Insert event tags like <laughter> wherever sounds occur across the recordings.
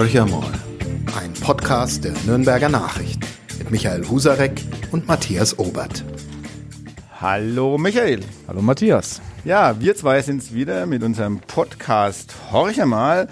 Horcher mal, ein Podcast der Nürnberger Nachrichten mit Michael Husarek und Matthias Obert. Hallo Michael. Hallo Matthias. Ja, wir zwei sind es wieder mit unserem Podcast Horcher mal.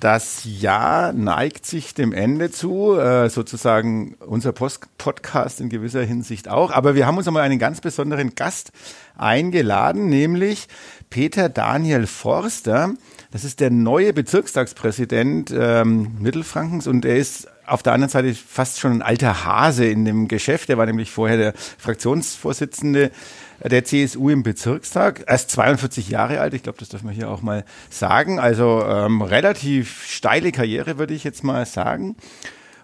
Das Jahr neigt sich dem Ende zu, äh, sozusagen unser Post Podcast in gewisser Hinsicht auch. Aber wir haben uns einmal einen ganz besonderen Gast eingeladen, nämlich Peter Daniel Forster. Das ist der neue Bezirkstagspräsident ähm, Mittelfrankens und er ist auf der anderen Seite fast schon ein alter Hase in dem Geschäft. Er war nämlich vorher der Fraktionsvorsitzende der CSU im Bezirkstag. Erst 42 Jahre alt, ich glaube, das darf man hier auch mal sagen. Also ähm, relativ steile Karriere, würde ich jetzt mal sagen.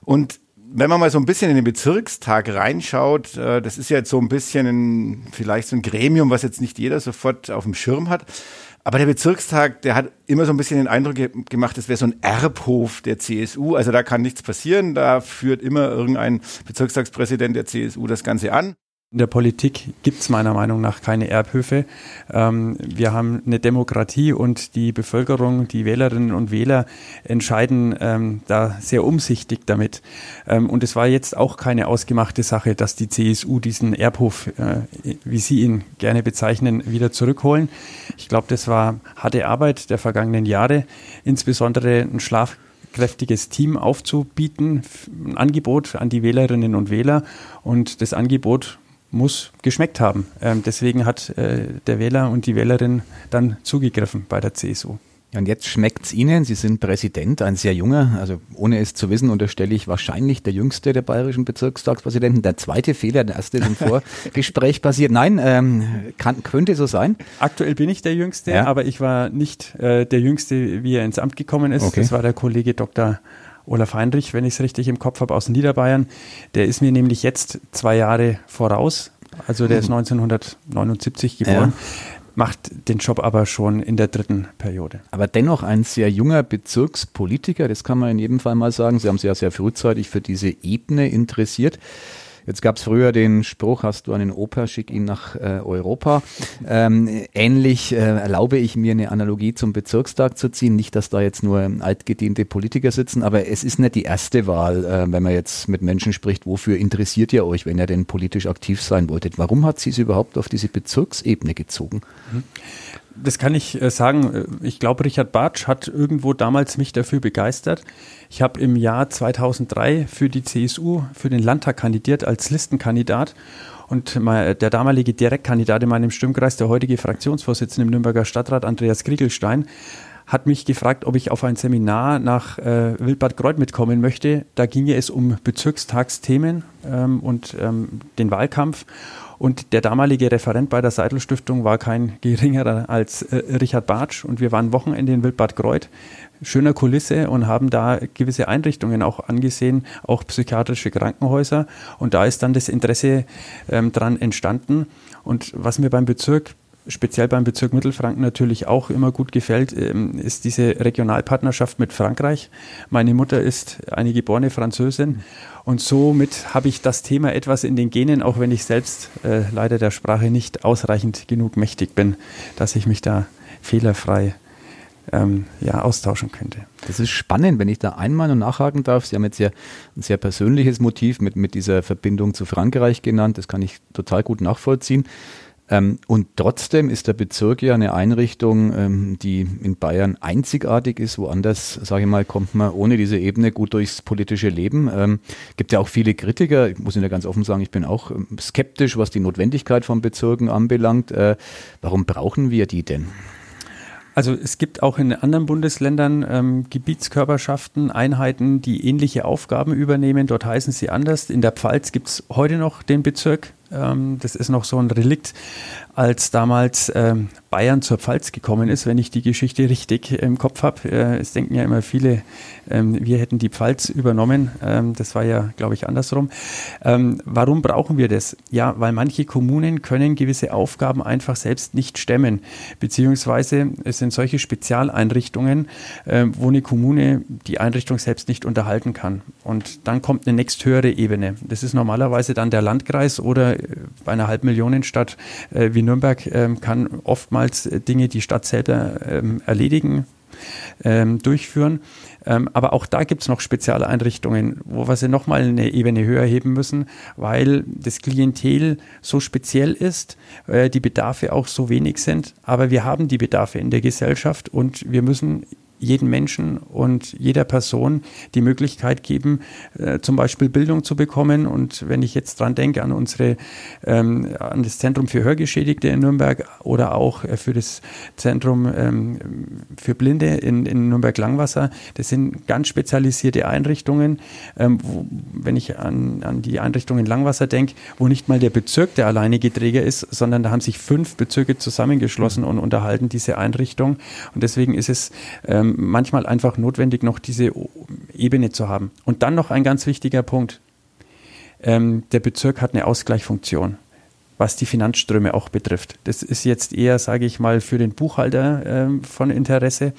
Und wenn man mal so ein bisschen in den Bezirkstag reinschaut, äh, das ist ja jetzt so ein bisschen ein, vielleicht so ein Gremium, was jetzt nicht jeder sofort auf dem Schirm hat. Aber der Bezirkstag, der hat immer so ein bisschen den Eindruck gemacht, es wäre so ein Erbhof der CSU. Also da kann nichts passieren. Da führt immer irgendein Bezirkstagspräsident der CSU das Ganze an. In der Politik gibt es meiner Meinung nach keine Erbhöfe. Ähm, wir haben eine Demokratie und die Bevölkerung, die Wählerinnen und Wähler entscheiden ähm, da sehr umsichtig damit. Ähm, und es war jetzt auch keine ausgemachte Sache, dass die CSU diesen Erbhof, äh, wie Sie ihn gerne bezeichnen, wieder zurückholen. Ich glaube, das war harte Arbeit der vergangenen Jahre, insbesondere ein Schlaf kräftiges Team aufzubieten, ein Angebot an die Wählerinnen und Wähler. Und das Angebot muss geschmeckt haben. Ähm, deswegen hat äh, der Wähler und die Wählerin dann zugegriffen bei der CSU. Und jetzt schmeckt es Ihnen. Sie sind Präsident, ein sehr junger, also ohne es zu wissen, unterstelle ich wahrscheinlich der jüngste der bayerischen Bezirkstagspräsidenten. Der zweite Fehler, der erste ist im <laughs> Vorgespräch passiert. Nein, ähm, kann, könnte so sein. Aktuell bin ich der Jüngste, ja. aber ich war nicht äh, der Jüngste, wie er ins Amt gekommen ist. Okay. Das war der Kollege Dr. Olaf Heinrich, wenn ich es richtig im Kopf habe, aus Niederbayern. Der ist mir nämlich jetzt zwei Jahre voraus. Also der ist 1979 mhm. geboren. Ja. Macht den Job aber schon in der dritten Periode. Aber dennoch ein sehr junger Bezirkspolitiker, das kann man in jedem Fall mal sagen. Sie haben sich ja sehr frühzeitig für diese Ebene interessiert. Jetzt gab es früher den Spruch, hast du einen Opa, schick ihn nach äh, Europa. Ähm, ähnlich äh, erlaube ich mir eine Analogie zum Bezirkstag zu ziehen. Nicht, dass da jetzt nur altgediente Politiker sitzen, aber es ist nicht die erste Wahl, äh, wenn man jetzt mit Menschen spricht, wofür interessiert ihr euch, wenn ihr denn politisch aktiv sein wolltet. Warum hat sie es überhaupt auf diese Bezirksebene gezogen? Mhm das kann ich äh, sagen. Ich glaube, Richard Bartsch hat irgendwo damals mich dafür begeistert. Ich habe im Jahr 2003 für die CSU, für den Landtag kandidiert als Listenkandidat. Und der damalige Direktkandidat in meinem Stimmkreis, der heutige Fraktionsvorsitzende im Nürnberger Stadtrat, Andreas Kriegelstein, hat mich gefragt, ob ich auf ein Seminar nach äh, Wildbad Kreuth mitkommen möchte. Da ginge es um Bezirkstagsthemen ähm, und ähm, den Wahlkampf. Und der damalige Referent bei der Seidel Stiftung war kein geringerer als äh, Richard Bartsch. Und wir waren Wochenende in Wildbad Kreuth, schöner Kulisse und haben da gewisse Einrichtungen auch angesehen, auch psychiatrische Krankenhäuser. Und da ist dann das Interesse ähm, dran entstanden. Und was mir beim Bezirk speziell beim Bezirk Mittelfranken natürlich auch immer gut gefällt, ähm, ist diese Regionalpartnerschaft mit Frankreich. Meine Mutter ist eine geborene Französin und somit habe ich das Thema etwas in den Genen, auch wenn ich selbst äh, leider der Sprache nicht ausreichend genug mächtig bin, dass ich mich da fehlerfrei ähm, ja, austauschen könnte. Das ist spannend, wenn ich da einmal noch nachhaken darf. Sie haben jetzt ja ein sehr persönliches Motiv mit, mit dieser Verbindung zu Frankreich genannt. Das kann ich total gut nachvollziehen. Ähm, und trotzdem ist der Bezirk ja eine Einrichtung, ähm, die in Bayern einzigartig ist. Woanders, sage ich mal, kommt man ohne diese Ebene gut durchs politische Leben. Ähm, gibt ja auch viele Kritiker. Ich muss Ihnen ja ganz offen sagen, ich bin auch ähm, skeptisch, was die Notwendigkeit von Bezirken anbelangt. Äh, warum brauchen wir die denn? Also es gibt auch in anderen Bundesländern ähm, Gebietskörperschaften, Einheiten, die ähnliche Aufgaben übernehmen. Dort heißen sie anders. In der Pfalz gibt es heute noch den Bezirk ähm, das ist noch so ein Relikt, als damals ähm, Bayern zur Pfalz gekommen ist, wenn ich die Geschichte richtig im Kopf habe. Äh, es denken ja immer viele, ähm, wir hätten die Pfalz übernommen. das war ja, glaube ich, andersrum. warum brauchen wir das? Ja, weil manche Kommunen können gewisse Aufgaben einfach selbst nicht stemmen, beziehungsweise es sind solche Spezialeinrichtungen, wo eine Kommune die Einrichtung selbst nicht unterhalten kann. Und dann kommt eine nächsthöhere Ebene. Das ist normalerweise dann der Landkreis oder bei einer Halbmillionenstadt äh, wie Nürnberg äh, kann oftmals Dinge die Stadt selber äh, erledigen. ähm, durchführen. Ähm, aber auch da gibt es noch Spezialeinrichtungen, wo wir sie nochmal eine Ebene höher heben müssen, weil das Klientel so speziell ist, äh, die Bedarfe auch so wenig sind. Aber wir haben die Bedarfe in der Gesellschaft und wir müssen jeden Menschen und jeder Person die Möglichkeit geben, äh, zum Beispiel Bildung zu bekommen. Und wenn ich jetzt dran denke an unsere, ähm, an das Zentrum für Hörgeschädigte in Nürnberg oder auch äh, für das Zentrum ähm, für Blinde in, in Nürnberg-Langwasser, das sind ganz spezialisierte Einrichtungen. Ähm, wo, wenn ich an, an die Einrichtung in Langwasser denke, wo nicht mal der Bezirk der alleinige Träger ist, sondern da haben sich fünf Bezirke zusammengeschlossen und unterhalten diese Einrichtung. Und deswegen ist es ähm, manchmal einfach notwendig, noch diese Ebene zu haben. Und dann noch ein ganz wichtiger Punkt. Ähm, der Bezirk hat eine Ausgleichsfunktion was die Finanzströme auch betrifft. Das ist jetzt eher, sage ich mal, für den Buchhalter ähm, von Interesse.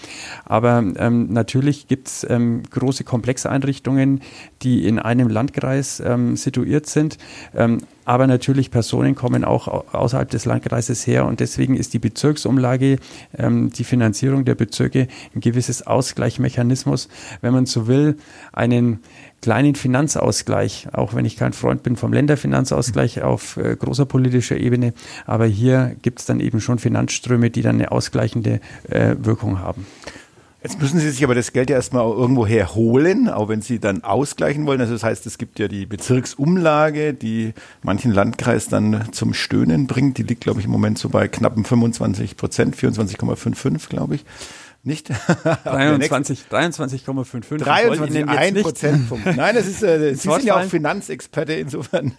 Aber ähm, natürlich gibt es ähm, große Komplexeinrichtungen, die in einem Landkreis ähm, situiert sind. Aber natürlich Personen kommen auch außerhalb des Landkreises her und deswegen ist die Bezirksumlage, ähm, die Finanzierung der Bezirke ein gewisses Ausgleichsmechanismus, wenn man so will, einen kleinen Finanzausgleich, auch wenn ich kein Freund bin vom Länderfinanzausgleich auf äh, großer politischer Ebene, aber hier gibt es dann eben schon Finanzströme, die dann eine ausgleichende äh, Wirkung haben. Jetzt müssen Sie sich aber das Geld ja erstmal irgendwo herholen, auch wenn Sie dann ausgleichen wollen. Also das heißt, es gibt ja die Bezirksumlage, die manchen Landkreis dann zum Stöhnen bringt. Die liegt, glaube ich, im Moment so bei knappen 25 Prozent, 24,55, glaube ich. Nicht? 23, 23,55. 23, ein Prozentpunkt. Nein, das ist, äh, <laughs> Sie sind ja auch Finanzexperte, insofern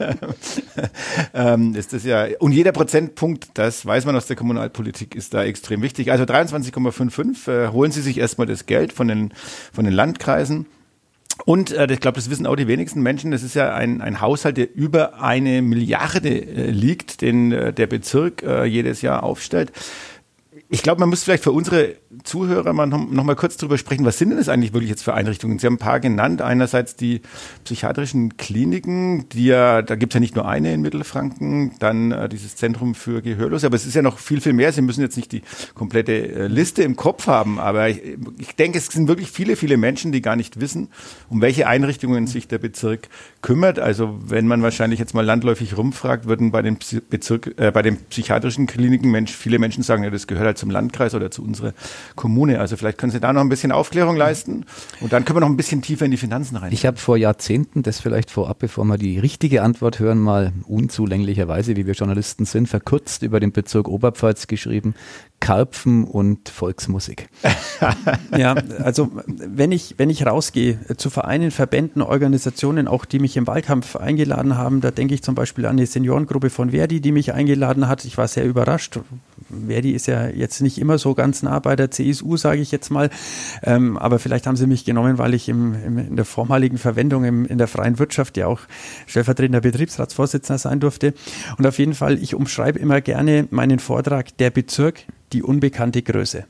<laughs> ähm, ist das ja, und jeder Prozentpunkt, das weiß man aus der Kommunalpolitik, ist da extrem wichtig. Also 23,55, äh, holen Sie sich erstmal das Geld von den, von den Landkreisen. Und äh, ich glaube, das wissen auch die wenigsten Menschen. Das ist ja ein, ein Haushalt, der über eine Milliarde äh, liegt, den äh, der Bezirk äh, jedes Jahr aufstellt. Ich glaube, man muss vielleicht für unsere Zuhörer mal noch, mal kurz drüber sprechen, was sind denn das eigentlich wirklich jetzt für Einrichtungen? Sie haben ein paar genannt. Einerseits die psychiatrischen Kliniken, die ja, da gibt es ja nicht nur eine in Mittelfranken, dann äh, dieses Zentrum für Gehörlose, aber es ist ja noch viel, viel mehr. Sie müssen jetzt nicht die komplette äh, Liste im Kopf haben, aber ich, ich denke, es sind wirklich viele, viele Menschen, die gar nicht wissen, um welche Einrichtungen sich der Bezirk kümmert. Also wenn man wahrscheinlich jetzt mal landläufig rumfragt, würden bei den Bezirk, äh, bei den psychiatrischen Kliniken Mensch, viele Menschen sagen, ja, das gehört halt zum Landkreis oder zu unserer Kommune. Also vielleicht können Sie da noch ein bisschen Aufklärung leisten und dann können wir noch ein bisschen tiefer in die Finanzen rein. Ich habe vor Jahrzehnten, das vielleicht vorab, bevor wir die richtige Antwort hören, mal unzulänglicherweise, wie wir Journalisten sind, verkürzt über den Bezirk Oberpfalz geschrieben. Karpfen und Volksmusik. <laughs> ja, also wenn ich, wenn ich rausgehe zu Vereinen, Verbänden, Organisationen, auch die mich im Wahlkampf eingeladen haben, da denke ich zum Beispiel an die Seniorengruppe von Verdi, die mich eingeladen hat. Ich war sehr überrascht. Verdi ist ja jetzt nicht immer so ganz nah bei der CSU, sage ich jetzt mal. Ähm, aber vielleicht haben sie mich genommen, weil ich im, im, in der vormaligen Verwendung im, in der freien Wirtschaft ja auch stellvertretender Betriebsratsvorsitzender sein durfte. Und auf jeden Fall, ich umschreibe immer gerne meinen Vortrag, der Bezirk, die unbekannte Größe.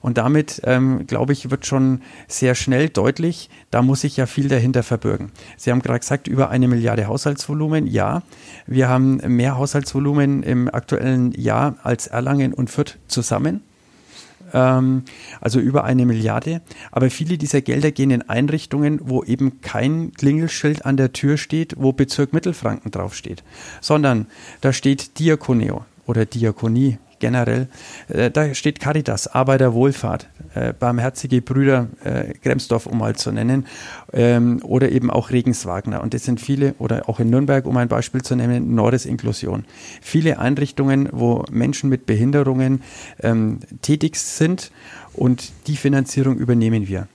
Und damit, ähm, glaube ich, wird schon sehr schnell deutlich, da muss sich ja viel dahinter verbürgen. Sie haben gerade gesagt, über eine Milliarde Haushaltsvolumen. Ja, wir haben mehr Haushaltsvolumen im aktuellen Jahr als Erlangen und Fürth zusammen ähm, also über eine Milliarde. Aber viele dieser Gelder gehen in Einrichtungen, wo eben kein Klingelschild an der Tür steht, wo Bezirk Mittelfranken draufsteht, sondern da steht Diakoneo oder Diakonie generell. Äh, da steht Caritas, Arbeiterwohlfahrt, äh, Barmherzige Brüder äh, Gremsdorf, um mal zu nennen, ähm, oder eben auch Regenswagner. Und das sind viele, oder auch in Nürnberg, um ein Beispiel zu nennen, Norris Inklusion. Viele Einrichtungen, wo Menschen mit Behinderungen ähm, tätig sind und die Finanzierung übernehmen wir.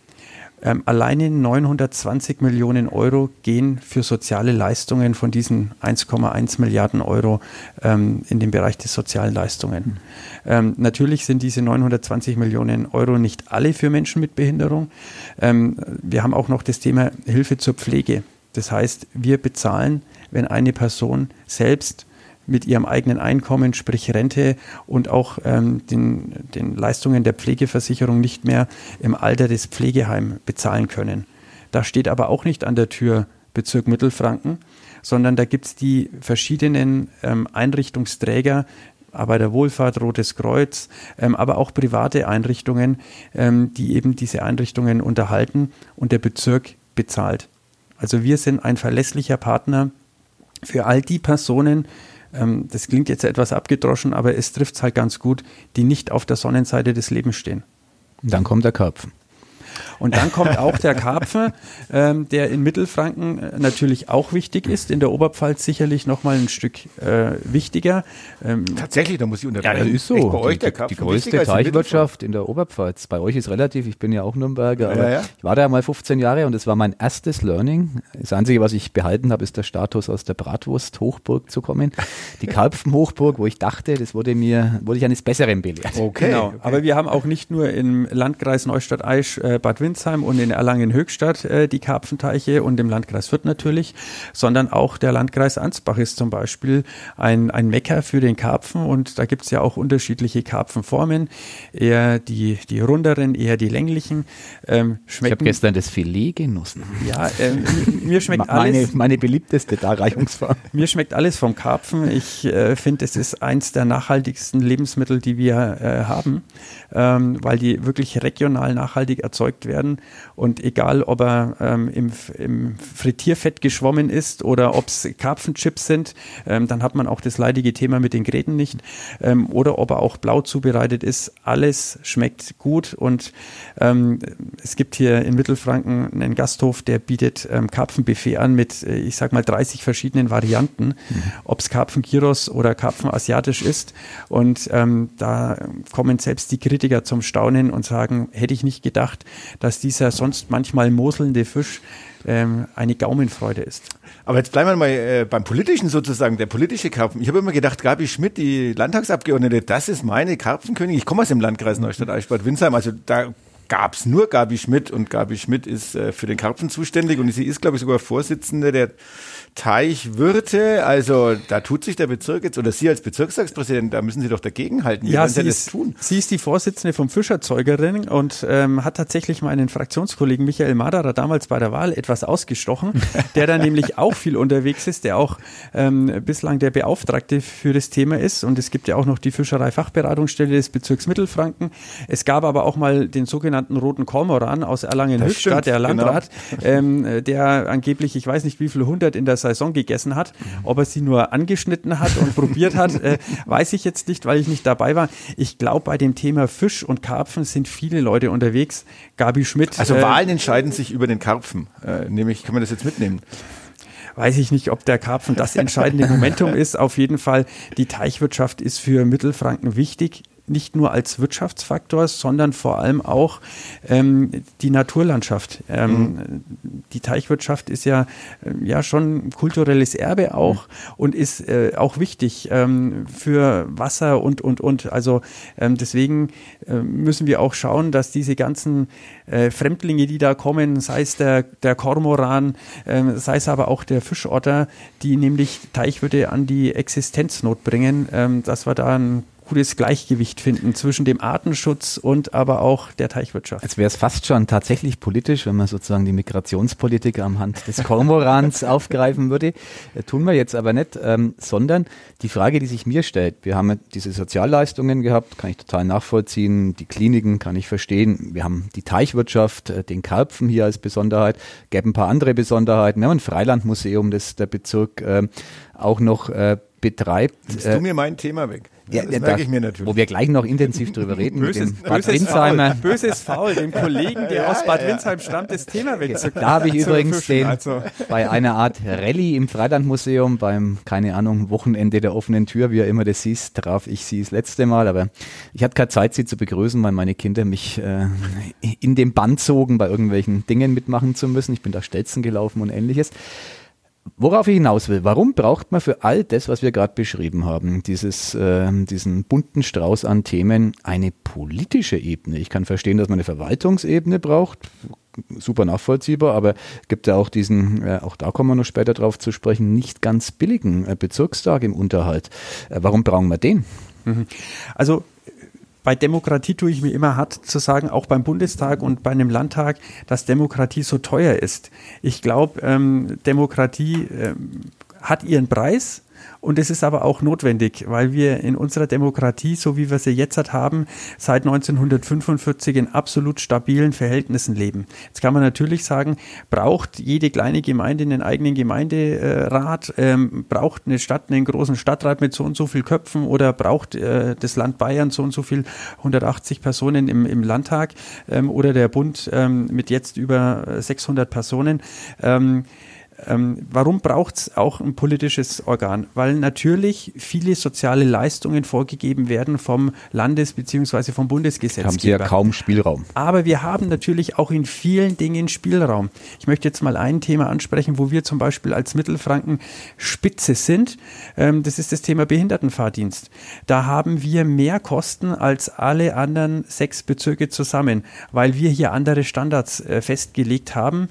Ähm, alleine 920 Millionen Euro gehen für soziale Leistungen von diesen 1,1 Milliarden Euro ähm, in den Bereich der sozialen Leistungen. Ähm, natürlich sind diese 920 Millionen Euro nicht alle für Menschen mit Behinderung. Ähm, wir haben auch noch das Thema Hilfe zur Pflege. Das heißt, wir bezahlen, wenn eine Person selbst mit ihrem eigenen Einkommen, sprich Rente und auch ähm, den, den Leistungen der Pflegeversicherung nicht mehr im Alter des Pflegeheims bezahlen können. Da steht aber auch nicht an der Tür Bezirk Mittelfranken, sondern da gibt es die verschiedenen ähm, Einrichtungsträger, Arbeiterwohlfahrt, Rotes Kreuz, ähm, aber auch private Einrichtungen, ähm, die eben diese Einrichtungen unterhalten und der Bezirk bezahlt. Also wir sind ein verlässlicher Partner für all die Personen, ähm, das klingt jetzt etwas abgedroschen, aber es trifft es halt ganz gut, die nicht auf der Sonnenseite des Lebens stehen. Dann kommt der Karpfen. Und dann kommt auch der Karpfen, ähm, der in Mittelfranken äh, natürlich auch wichtig ist, in der Oberpfalz sicherlich nochmal ein Stück äh, wichtiger. Ähm, Tatsächlich, da muss ich unterbrechen. Ja, das ist so. Echt bei euch die, der die größte Teichwirtschaft in der Oberpfalz. Bei euch ist relativ, ich bin ja auch Nürnberger, aber ja, ja. ich war da mal 15 Jahre und es war mein erstes Learning. Das Einzige, was ich behalten habe, ist der Status aus der Bratwurst-Hochburg zu kommen. Die Karpfen-Hochburg, wo ich dachte, das wurde mir, wurde ich eines Besseren belehrt. Okay. Genau. Okay. Aber wir haben auch nicht nur im Landkreis Neustadt-Aisch äh, Bad Windsheim und in Erlangen-Höchstadt äh, die Karpfenteiche und im Landkreis Fürth natürlich, sondern auch der Landkreis Ansbach ist zum Beispiel ein, ein Mecker für den Karpfen und da gibt es ja auch unterschiedliche Karpfenformen, eher die, die runderen, eher die länglichen. Ähm, ich habe gestern das Filet genossen. Ja, ähm, mir schmeckt <laughs> meine, alles. Meine beliebteste Darreichungsform. <laughs> Mir schmeckt alles vom Karpfen. Ich äh, finde, es ist eins der nachhaltigsten Lebensmittel, die wir äh, haben, ähm, weil die wirklich regional nachhaltig erzeugt werden und egal, ob er ähm, im, im, Frittierfett geschwommen ist oder ob es Karpfenchips sind, ähm, dann hat man auch das leidige Thema mit den Gräten nicht. Ähm, oder ob er auch blau zubereitet ist. Alles schmeckt gut und ähm, es gibt hier in Mittelfranken einen Gasthof, der bietet ähm, Karpfenbuffet an mit, äh, ich sag mal, 30 verschiedenen Varianten, mhm. ob es Karpfengyros oder Karpfenasiatisch ist. Und ähm, da kommen selbst die Kritiker zum Staunen und sagen, hätte ich nicht gedacht, dass dieser sonst manchmal moselnde Fisch ähm, eine Gaumenfreude ist. Aber jetzt bleiben wir mal äh, beim Politischen sozusagen, der politische Karpfen. Ich habe immer gedacht, Gabi Schmidt, die Landtagsabgeordnete, das ist meine Karpfenkönigin. Ich komme aus dem Landkreis Neustadt-Eichbad-Winsheim, also da gab es nur Gabi Schmidt und Gabi Schmidt ist äh, für den Karpfen zuständig und sie ist, glaube ich, sogar Vorsitzende der Teichwirte, also da tut sich der Bezirk jetzt, oder Sie als Bezirkstagspräsident, da müssen Sie doch dagegenhalten. Wie ja, sie, ist, tun? sie ist die Vorsitzende vom Fischerzeugerin und ähm, hat tatsächlich meinen Fraktionskollegen Michael Madarer damals bei der Wahl etwas ausgestochen, <laughs> der da nämlich auch viel unterwegs ist, der auch ähm, bislang der Beauftragte für das Thema ist. Und es gibt ja auch noch die Fischereifachberatungsstelle des Bezirks Mittelfranken. Es gab aber auch mal den sogenannten Roten Kormoran aus Erlangen-Höchstadt, der. Landrat, genau. ähm, der angeblich, ich weiß nicht wie viele hundert in der Saison gegessen hat. Ob er sie nur angeschnitten hat und probiert hat, <laughs> äh, weiß ich jetzt nicht, weil ich nicht dabei war. Ich glaube, bei dem Thema Fisch und Karpfen sind viele Leute unterwegs. Gabi Schmidt. Also äh, Wahlen entscheiden sich über den Karpfen. Äh, nämlich, kann man das jetzt mitnehmen? weiß ich nicht, ob der Karpfen das entscheidende Momentum <laughs> ist. Auf jeden Fall, die Teichwirtschaft ist für Mittelfranken wichtig nicht nur als Wirtschaftsfaktor, sondern vor allem auch ähm, die Naturlandschaft. Ähm, mhm. Die Teichwirtschaft ist ja, äh, ja schon kulturelles Erbe auch mhm. und ist äh, auch wichtig ähm, für Wasser und, und, und. Also ähm, deswegen äh, müssen wir auch schauen, dass diese ganzen äh, Fremdlinge, die da kommen, sei es der, der Kormoran, ähm, sei es aber auch der Fischotter, die nämlich Teichwirte an die Existenznot bringen, ähm, dass wir da ein gutes Gleichgewicht finden zwischen dem Artenschutz und aber auch der Teichwirtschaft. Jetzt wäre es fast schon tatsächlich politisch, wenn man sozusagen die Migrationspolitik am Hand des Kormorans <laughs> aufgreifen würde. Äh, tun wir jetzt aber nicht, ähm, sondern die Frage, die sich mir stellt, wir haben diese Sozialleistungen gehabt, kann ich total nachvollziehen, die Kliniken kann ich verstehen, wir haben die Teichwirtschaft, äh, den Karpfen hier als Besonderheit, gäbe ein paar andere Besonderheiten, wir haben ein Freilandmuseum, das der Bezirk äh, auch noch äh, betreibt. Nimmst du mir mein Thema weg? Ja, das merke ich mir natürlich. Wo wir gleich noch intensiv drüber reden. Böses, mit dem Bad böses. Faul, böses Faul, dem Kollegen, der ja, aus Bad. Windsheim stammt, das Thema wegzukriegen. Da habe ich übrigens den also. bei einer Art Rallye im Freilandmuseum beim, keine Ahnung, Wochenende der offenen Tür, wie er immer das hieß, traf ich sie das letzte Mal. Aber ich hatte keine Zeit, sie zu begrüßen, weil meine Kinder mich äh, in den Band zogen, bei irgendwelchen Dingen mitmachen zu müssen. Ich bin da Stelzen gelaufen und ähnliches. Worauf ich hinaus will, warum braucht man für all das, was wir gerade beschrieben haben, dieses, äh, diesen bunten Strauß an Themen, eine politische Ebene? Ich kann verstehen, dass man eine Verwaltungsebene braucht, super nachvollziehbar, aber gibt ja auch diesen, äh, auch da kommen wir noch später drauf zu sprechen, nicht ganz billigen äh, Bezirkstag im Unterhalt. Äh, warum brauchen wir den? Mhm. Also bei Demokratie tue ich mir immer hart zu sagen, auch beim Bundestag und bei einem Landtag, dass Demokratie so teuer ist. Ich glaube, ähm, Demokratie ähm, hat ihren Preis und es ist aber auch notwendig, weil wir in unserer Demokratie, so wie wir sie jetzt haben, seit 1945 in absolut stabilen Verhältnissen leben. Jetzt kann man natürlich sagen, braucht jede kleine Gemeinde einen eigenen Gemeinderat, ähm, braucht eine Stadt einen großen Stadtrat mit so und so viel Köpfen oder braucht äh, das Land Bayern so und so viel 180 Personen im, im Landtag ähm, oder der Bund ähm, mit jetzt über 600 Personen. Ähm, warum braucht es auch ein politisches Organ? Weil natürlich viele soziale Leistungen vorgegeben werden vom Landes- bzw. vom Bundesgesetzgeber. Haben Sie ja kaum Spielraum. Aber wir haben natürlich auch in vielen Dingen Spielraum. Ich möchte jetzt mal ein Thema ansprechen, wo wir zum Beispiel als Mittelfranken Spitze sind. Ähm, das ist das Thema Behindertenfahrdienst. Da haben wir mehr Kosten als alle anderen sechs Bezirke zusammen, weil wir hier andere Standards äh, festgelegt haben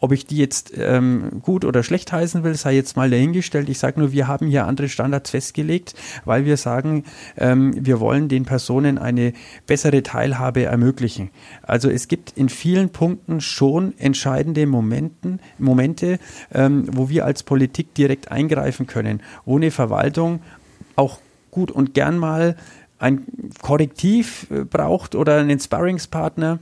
ob ich die jetzt ähm, gut oder schlecht heißen will, sei jetzt mal dahingestellt. Ich sage nur, wir haben hier andere Standards festgelegt, weil wir sagen, ähm, wir wollen den Personen eine bessere Teilhabe ermöglichen. Also es gibt in vielen Punkten schon entscheidende Momenten, Momente, ähm, wo wir als Politik direkt eingreifen können, wo eine Verwaltung auch gut und gern mal ein Korrektiv äh, braucht oder einen Sparringspartner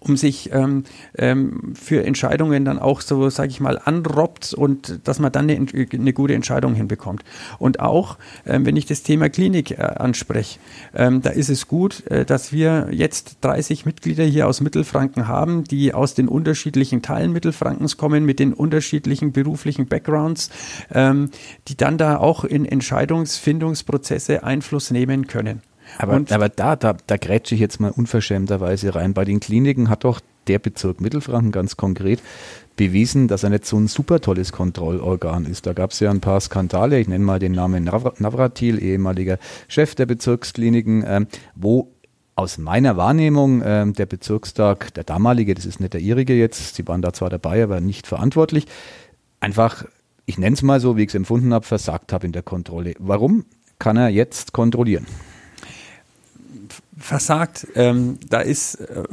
um sich ähm, ähm, für Entscheidungen dann auch so, sage ich mal, anrobbt und dass man dann eine, eine gute Entscheidung hinbekommt. Und auch, ähm, wenn ich das Thema Klinik äh, anspreche, ähm, da ist es gut, äh, dass wir jetzt 30 Mitglieder hier aus Mittelfranken haben, die aus den unterschiedlichen Teilen Mittelfrankens kommen, mit den unterschiedlichen beruflichen Backgrounds, ähm, die dann da auch in Entscheidungsfindungsprozesse Einfluss nehmen können. Aber, aber da, da, da grätsche ich jetzt mal unverschämterweise rein. Bei den Kliniken hat doch der Bezirk Mittelfranken ganz konkret bewiesen, dass er nicht so ein super tolles Kontrollorgan ist. Da gab es ja ein paar Skandale, ich nenne mal den Namen Navratil, ehemaliger Chef der Bezirkskliniken, ähm, wo aus meiner Wahrnehmung ähm, der Bezirkstag, der damalige, das ist nicht der ihrige jetzt, sie waren da zwar dabei, aber nicht verantwortlich, einfach, ich nenne es mal so, wie ich es empfunden habe, versagt habe in der Kontrolle. Warum kann er jetzt kontrollieren? Versagt. Ähm, da ist, äh,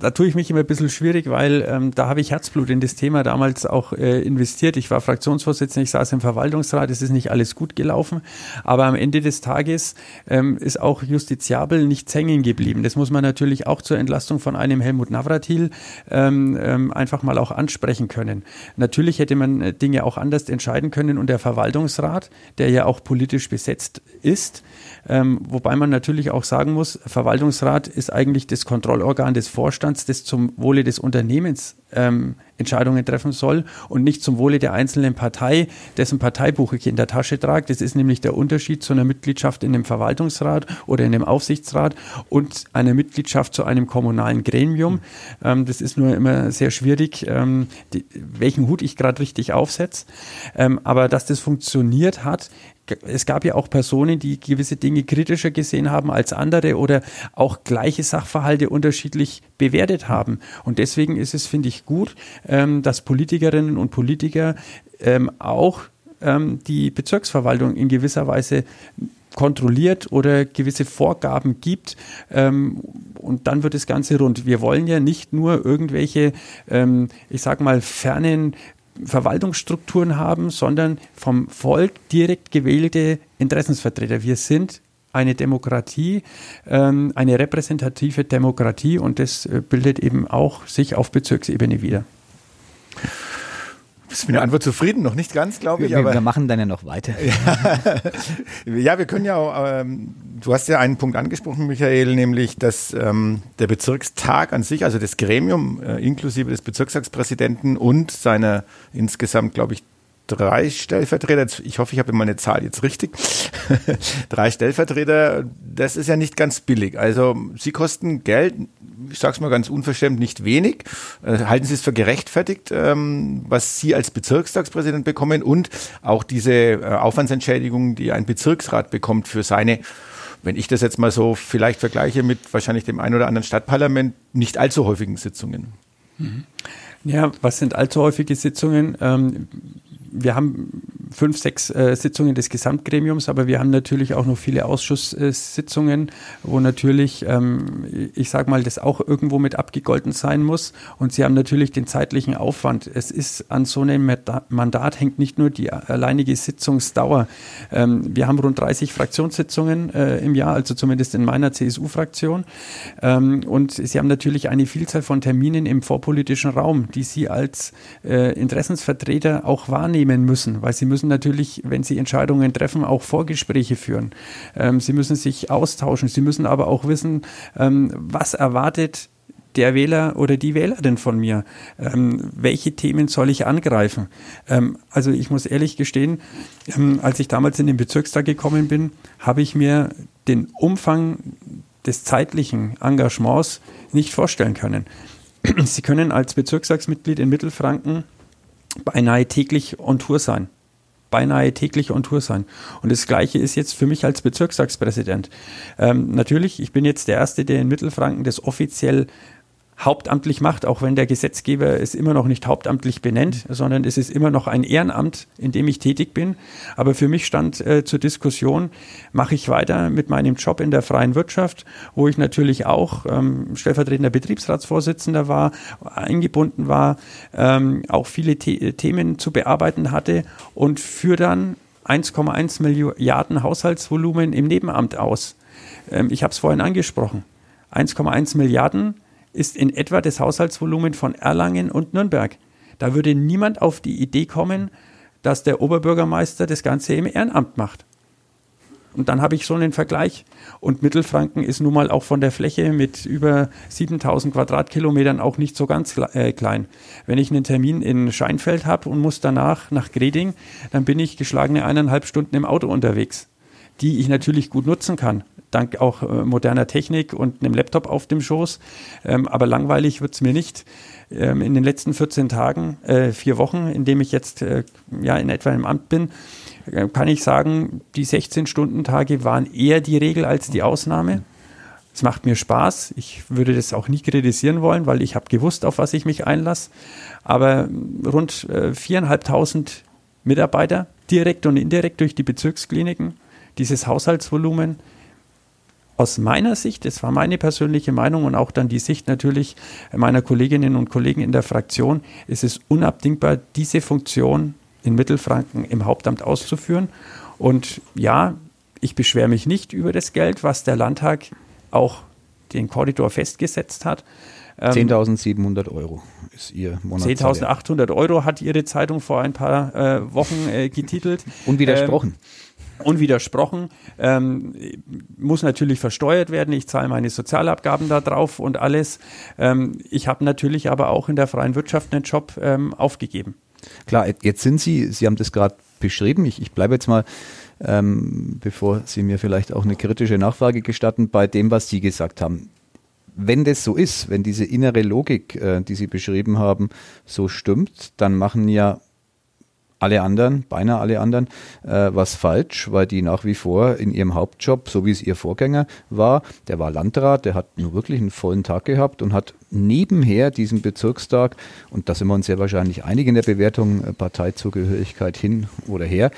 da tue ich mich immer ein bisschen schwierig, weil ähm, da habe ich Herzblut in das Thema damals auch äh, investiert. Ich war Fraktionsvorsitzender, ich saß im Verwaltungsrat, es ist nicht alles gut gelaufen, aber am Ende des Tages ähm, ist auch justiziabel nichts hängen geblieben. Das muss man natürlich auch zur Entlastung von einem Helmut Navratil ähm, ähm, einfach mal auch ansprechen können. Natürlich hätte man äh, Dinge auch anders entscheiden können und der Verwaltungsrat, der ja auch politisch besetzt ist, ähm, wobei man natürlich auch sagen muss, Verwaltungsrat ist eigentlich das Kontrollorgan des Vorstands, das zum Wohle des Unternehmens ähm, Entscheidungen treffen soll und nicht zum Wohle der einzelnen Partei, dessen Parteibuch ich in der Tasche trage. Das ist nämlich der Unterschied zu einer Mitgliedschaft in einem Verwaltungsrat oder in einem Aufsichtsrat und einer Mitgliedschaft zu einem kommunalen Gremium. Ähm, das ist nur immer sehr schwierig, ähm, die, welchen Hut ich gerade richtig aufsetze. Ähm, aber dass das funktioniert hat, es gab ja auch Personen, die gewisse Dinge kritischer gesehen haben als andere oder auch gleiche Sachverhalte unterschiedlich bewertet haben. Und deswegen ist es, finde ich, gut, ähm, dass Politikerinnen und Politiker ähm, auch ähm, die Bezirksverwaltung in gewisser Weise kontrolliert oder gewisse Vorgaben gibt ähm, und dann wird das Ganze rund. Wir wollen ja nicht nur irgendwelche, ähm, ich sag mal, fernen Verwaltungsstrukturen haben, sondern vom Volk direkt gewählte Interessensvertreter. Wir sind eine Demokratie, ähm, eine repräsentative Demokratie und das äh, bildet eben auch sich auf Bezirksebene wieder. Bist mit der Antwort zufrieden? Noch nicht ganz, glaube ich. Wir, aber wir machen dann ja noch weiter. <laughs> ja, wir können ja auch, ähm, du hast ja einen Punkt angesprochen, Michael, nämlich, dass ähm, der Bezirkstag an sich, also das Gremium äh, inklusive des Bezirkstagspräsidenten und seiner insgesamt, glaube ich, drei Stellvertreter, ich hoffe, ich habe meine Zahl jetzt richtig, <laughs> drei Stellvertreter, das ist ja nicht ganz billig. Also sie kosten Geld, ich sage es mal ganz unverschämt, nicht wenig. Äh, halten Sie es für gerechtfertigt, ähm, was Sie als Bezirkstagspräsident bekommen und auch diese äh, Aufwandsentschädigung, die ein Bezirksrat bekommt für seine wenn ich das jetzt mal so vielleicht vergleiche mit wahrscheinlich dem ein oder anderen Stadtparlament, nicht allzu häufigen Sitzungen. Mhm. Ja, was sind allzu häufige Sitzungen? Ähm, wir haben fünf, sechs äh, Sitzungen des Gesamtgremiums, aber wir haben natürlich auch noch viele Ausschusssitzungen, wo natürlich, ähm, ich sage mal, das auch irgendwo mit abgegolten sein muss. Und Sie haben natürlich den zeitlichen Aufwand. Es ist an so einem Mandat hängt nicht nur die alleinige Sitzungsdauer. Ähm, wir haben rund 30 Fraktionssitzungen äh, im Jahr, also zumindest in meiner CSU-Fraktion. Ähm, und Sie haben natürlich eine Vielzahl von Terminen im vorpolitischen Raum, die Sie als äh, Interessensvertreter auch wahrnehmen müssen, weil Sie müssen natürlich, wenn Sie Entscheidungen treffen, auch Vorgespräche führen. Ähm, Sie müssen sich austauschen. Sie müssen aber auch wissen, ähm, was erwartet der Wähler oder die Wählerin von mir? Ähm, welche Themen soll ich angreifen? Ähm, also ich muss ehrlich gestehen, ähm, als ich damals in den Bezirkstag gekommen bin, habe ich mir den Umfang des zeitlichen Engagements nicht vorstellen können. Sie können als Bezirkstagsmitglied in Mittelfranken beinahe täglich on Tour sein. Beinahe täglich on Tour sein. Und das Gleiche ist jetzt für mich als Bezirkstagspräsident. Ähm, natürlich, ich bin jetzt der Erste, der in Mittelfranken das offiziell hauptamtlich macht, auch wenn der Gesetzgeber es immer noch nicht hauptamtlich benennt, sondern es ist immer noch ein Ehrenamt, in dem ich tätig bin. Aber für mich stand äh, zur Diskussion, mache ich weiter mit meinem Job in der freien Wirtschaft, wo ich natürlich auch ähm, stellvertretender Betriebsratsvorsitzender war, eingebunden war, ähm, auch viele The Themen zu bearbeiten hatte und für dann 1,1 Milliarden Haushaltsvolumen im Nebenamt aus. Ähm, ich habe es vorhin angesprochen. 1,1 Milliarden ist in etwa das Haushaltsvolumen von Erlangen und Nürnberg. Da würde niemand auf die Idee kommen, dass der Oberbürgermeister das Ganze im Ehrenamt macht. Und dann habe ich so einen Vergleich. Und Mittelfranken ist nun mal auch von der Fläche mit über 7000 Quadratkilometern auch nicht so ganz äh, klein. Wenn ich einen Termin in Scheinfeld habe und muss danach nach Greding, dann bin ich geschlagene eineinhalb Stunden im Auto unterwegs, die ich natürlich gut nutzen kann dank auch äh, moderner Technik und einem Laptop auf dem Schoß. Ähm, aber langweilig wird es mir nicht. Ähm, in den letzten 14 Tagen, äh, vier Wochen, in dem ich jetzt äh, ja in etwa im Amt bin, äh, kann ich sagen, die 16-Stunden-Tage waren eher die Regel als die Ausnahme. Es macht mir Spaß. Ich würde das auch nie kritisieren wollen, weil ich habe gewusst, auf was ich mich einlasse. Aber rund äh, viereinhalbtausend Mitarbeiter, direkt und indirekt durch die Bezirkskliniken, dieses Haushaltsvolumen, aus meiner Sicht, das war meine persönliche Meinung und auch dann die Sicht natürlich meiner Kolleginnen und Kollegen in der Fraktion, ist es unabdingbar, diese Funktion in Mittelfranken im Hauptamt auszuführen. Und ja, ich beschwere mich nicht über das Geld, was der Landtag auch den Korridor festgesetzt hat. 10.700 ähm, Euro ist Ihr Monatssalär. 10.800 Euro hat Ihre Zeitung vor ein paar äh, Wochen äh, getitelt. Unwidersprochen. Ähm, unwidersprochen, ähm, muss natürlich versteuert werden. Ich zahle meine Sozialabgaben da drauf und alles. Ähm, ich habe natürlich aber auch in der freien Wirtschaft einen Job ähm, aufgegeben. Klar, jetzt sind Sie, Sie haben das gerade beschrieben. Ich, ich bleibe jetzt mal, ähm, bevor Sie mir vielleicht auch eine kritische Nachfrage gestatten, bei dem, was Sie gesagt haben. Wenn das so ist, wenn diese innere Logik, äh, die Sie beschrieben haben, so stimmt, dann machen ja alle anderen, beinahe alle anderen, äh, was falsch, weil die nach wie vor in ihrem Hauptjob, so wie es ihr Vorgänger war, der war Landrat, der hat nur wirklich einen vollen Tag gehabt und hat nebenher diesen Bezirkstag, und da sind wir uns sehr wahrscheinlich einig in der Bewertung, äh, Parteizugehörigkeit hin oder her,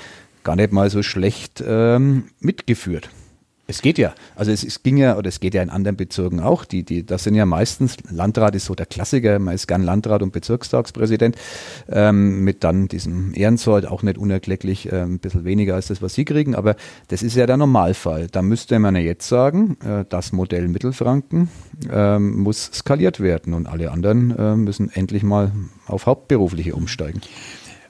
gar nicht mal so schlecht ähm, mitgeführt. Es geht ja. Also es, es, ging ja, oder es geht ja in anderen Bezirken auch. Die, die, das sind ja meistens, Landrat ist so der Klassiker, man ist gern Landrat und Bezirkstagspräsident, ähm, mit dann diesem Ehrensold, auch nicht unerklecklich, äh, ein bisschen weniger als das, was Sie kriegen, aber das ist ja der Normalfall. Da müsste man ja jetzt sagen, äh, das Modell Mittelfranken äh, muss skaliert werden und alle anderen äh, müssen endlich mal auf Hauptberufliche umsteigen.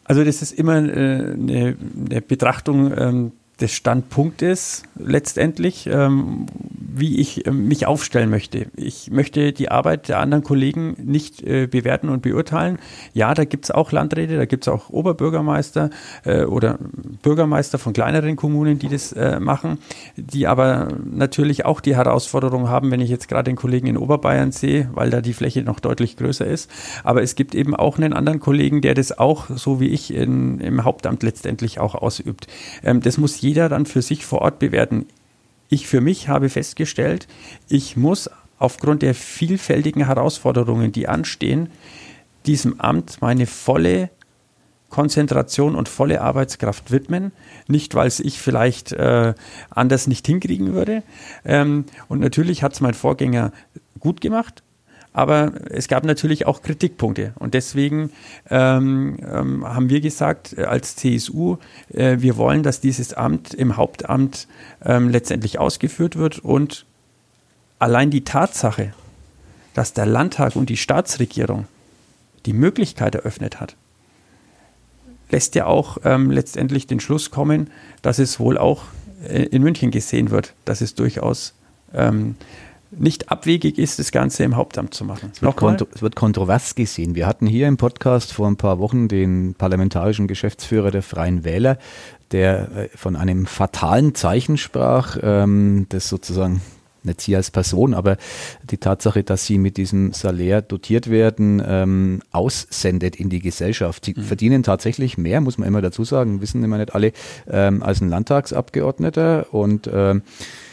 Also das ist immer äh, eine, eine Betrachtung ähm, des Standpunktes letztendlich, ähm, wie ich äh, mich aufstellen möchte. Ich möchte die Arbeit der anderen Kollegen nicht äh, bewerten und beurteilen. Ja, da gibt es auch Landräte, da gibt es auch Oberbürgermeister äh, oder Bürgermeister von kleineren Kommunen, die das äh, machen, die aber natürlich auch die Herausforderung haben, wenn ich jetzt gerade den Kollegen in Oberbayern sehe, weil da die Fläche noch deutlich größer ist. Aber es gibt eben auch einen anderen Kollegen, der das auch, so wie ich, in, im Hauptamt letztendlich auch ausübt. Ähm, das muss jeder dann für sich vor Ort bewerten. Ich für mich habe festgestellt, ich muss aufgrund der vielfältigen Herausforderungen, die anstehen, diesem Amt meine volle Konzentration und volle Arbeitskraft widmen. Nicht, weil es ich vielleicht äh, anders nicht hinkriegen würde. Ähm, und natürlich hat es mein Vorgänger gut gemacht. Aber es gab natürlich auch Kritikpunkte. Und deswegen ähm, ähm, haben wir gesagt, äh, als CSU, äh, wir wollen, dass dieses Amt im Hauptamt ähm, letztendlich ausgeführt wird. Und allein die Tatsache, dass der Landtag und die Staatsregierung die Möglichkeit eröffnet hat, lässt ja auch ähm, letztendlich den Schluss kommen, dass es wohl auch äh, in München gesehen wird, dass es durchaus ähm, nicht abwegig ist, das Ganze im Hauptamt zu machen. Es wird, kontro es wird, kontrovers gesehen. Wir hatten hier im Podcast vor ein paar Wochen den parlamentarischen Geschäftsführer der Freien Wähler, der äh, von einem fatalen Zeichen sprach, ähm, das sozusagen nicht Sie als Person, aber die Tatsache, dass Sie mit diesem Salär dotiert werden, ähm, aussendet in die Gesellschaft. Sie mhm. verdienen tatsächlich mehr, muss man immer dazu sagen, wissen immer nicht alle, ähm, als ein Landtagsabgeordneter und ähm,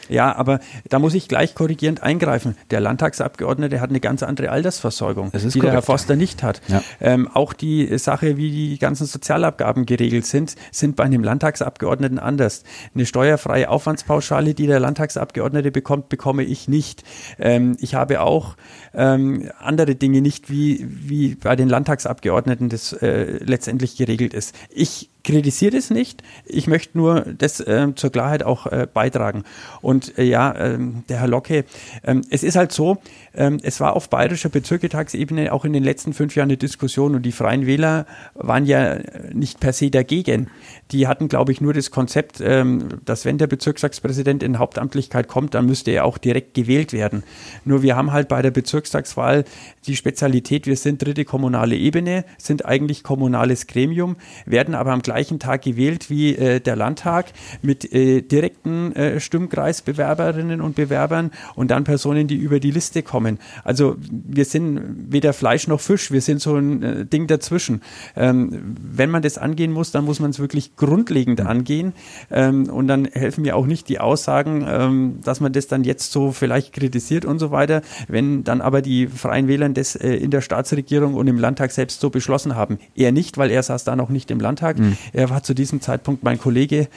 ja, aber da muss ich gleich korrigierend eingreifen. Der Landtagsabgeordnete hat eine ganz andere Altersversorgung, die korrekt. der Herr Forster nicht hat. Ja. Ähm, auch die Sache, wie die ganzen Sozialabgaben geregelt sind, sind bei einem Landtagsabgeordneten anders. Eine steuerfreie Aufwandspauschale, die der Landtagsabgeordnete bekommt, bekomme ich nicht. Ähm, ich habe auch ähm, andere Dinge nicht, wie, wie bei den Landtagsabgeordneten das äh, letztendlich geregelt ist. Ich kritisiere es nicht. Ich möchte nur das äh, zur Klarheit auch äh, beitragen. Und äh, ja, ähm, der Herr Locke, ähm, es ist halt so, ähm, es war auf bayerischer Bezirketagsebene auch in den letzten fünf Jahren eine Diskussion und die Freien Wähler waren ja nicht per se dagegen. Die hatten, glaube ich, nur das Konzept, dass wenn der Bezirkstagspräsident in Hauptamtlichkeit kommt, dann müsste er auch direkt gewählt werden. Nur wir haben halt bei der Bezirkstagswahl die Spezialität, wir sind dritte kommunale Ebene, sind eigentlich kommunales Gremium, werden aber am gleichen Tag gewählt wie äh, der Landtag mit äh, direkten äh, Stimmkreisbewerberinnen und Bewerbern und dann Personen, die über die Liste kommen. Also wir sind weder Fleisch noch Fisch, wir sind so ein äh, Ding dazwischen. Ähm, wenn man das angehen muss, dann muss man es wirklich grundlegend angehen ähm, und dann helfen mir auch nicht die Aussagen, ähm, dass man das dann jetzt so vielleicht kritisiert und so weiter, wenn dann aber die Freien Wähler das äh, in der Staatsregierung und im Landtag selbst so beschlossen haben. Er nicht, weil er saß da noch nicht im Landtag. Mhm. Er war zu diesem Zeitpunkt mein Kollege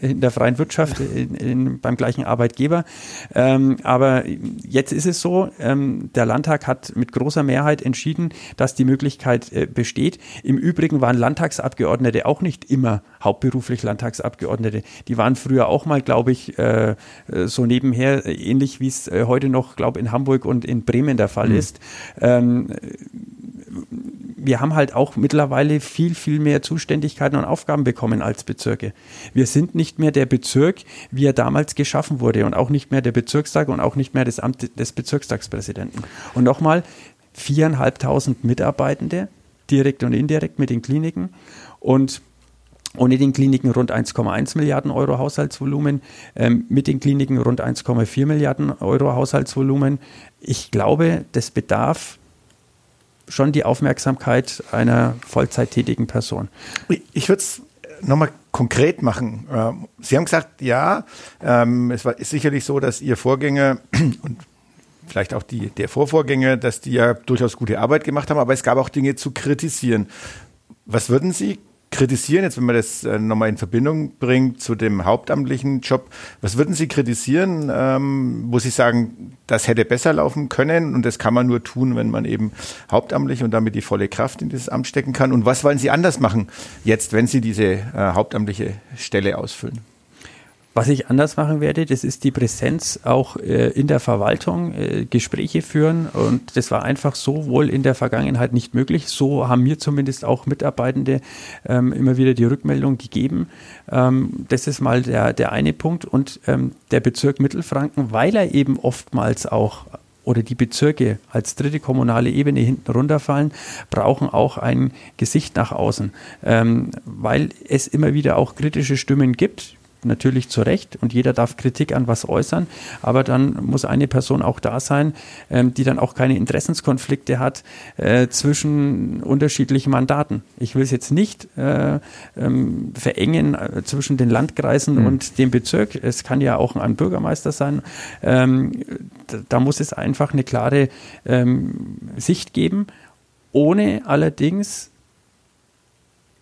in der freien Wirtschaft in, in, beim gleichen Arbeitgeber. Ähm, aber jetzt ist es so, ähm, der Landtag hat mit großer Mehrheit entschieden, dass die Möglichkeit äh, besteht. Im Übrigen waren Landtagsabgeordnete auch nicht immer hauptberuflich Landtagsabgeordnete. Die waren früher auch mal, glaube ich, äh, äh so nebenher, äh, ähnlich wie es äh, heute noch, glaube ich, in Hamburg und in Bremen der Fall mhm. ist. Ähm, wir haben halt auch mittlerweile viel, viel mehr Zuständigkeiten und Aufgaben bekommen als Bezirke. Wir sind nicht mehr der Bezirk, wie er damals geschaffen wurde und auch nicht mehr der Bezirkstag und auch nicht mehr das Amt des Bezirkstagspräsidenten. Und nochmal, viereinhalbtausend Mitarbeitende, direkt und indirekt mit den Kliniken und ohne den Kliniken rund 1,1 Milliarden Euro Haushaltsvolumen, ähm, mit den Kliniken rund 1,4 Milliarden Euro Haushaltsvolumen. Ich glaube, das bedarf schon die Aufmerksamkeit einer Vollzeittätigen Person. Ich würde es nochmal konkret machen. Ähm, Sie haben gesagt, ja, ähm, es war, ist sicherlich so, dass Ihr Vorgänger <clears throat> und vielleicht auch die, der Vorvorgänger, dass die ja durchaus gute Arbeit gemacht haben, aber es gab auch Dinge zu kritisieren. Was würden Sie kritisieren, jetzt wenn man das äh, nochmal in Verbindung bringt zu dem hauptamtlichen Job, was würden Sie kritisieren, ähm, wo Sie sagen, das hätte besser laufen können und das kann man nur tun, wenn man eben hauptamtlich und damit die volle Kraft in dieses Amt stecken kann? Und was wollen Sie anders machen jetzt, wenn Sie diese äh, hauptamtliche Stelle ausfüllen? Was ich anders machen werde, das ist die Präsenz auch äh, in der Verwaltung, äh, Gespräche führen. Und das war einfach so wohl in der Vergangenheit nicht möglich. So haben mir zumindest auch Mitarbeitende ähm, immer wieder die Rückmeldung gegeben. Ähm, das ist mal der, der eine Punkt. Und ähm, der Bezirk Mittelfranken, weil er eben oftmals auch oder die Bezirke als dritte kommunale Ebene hinten runterfallen, brauchen auch ein Gesicht nach außen, ähm, weil es immer wieder auch kritische Stimmen gibt natürlich zu Recht und jeder darf Kritik an was äußern, aber dann muss eine Person auch da sein, ähm, die dann auch keine Interessenskonflikte hat äh, zwischen unterschiedlichen Mandaten. Ich will es jetzt nicht äh, ähm, verengen äh, zwischen den Landkreisen mhm. und dem Bezirk. Es kann ja auch ein Bürgermeister sein. Ähm, da, muss es einfach eine klare Sicht geben, ohne allerdings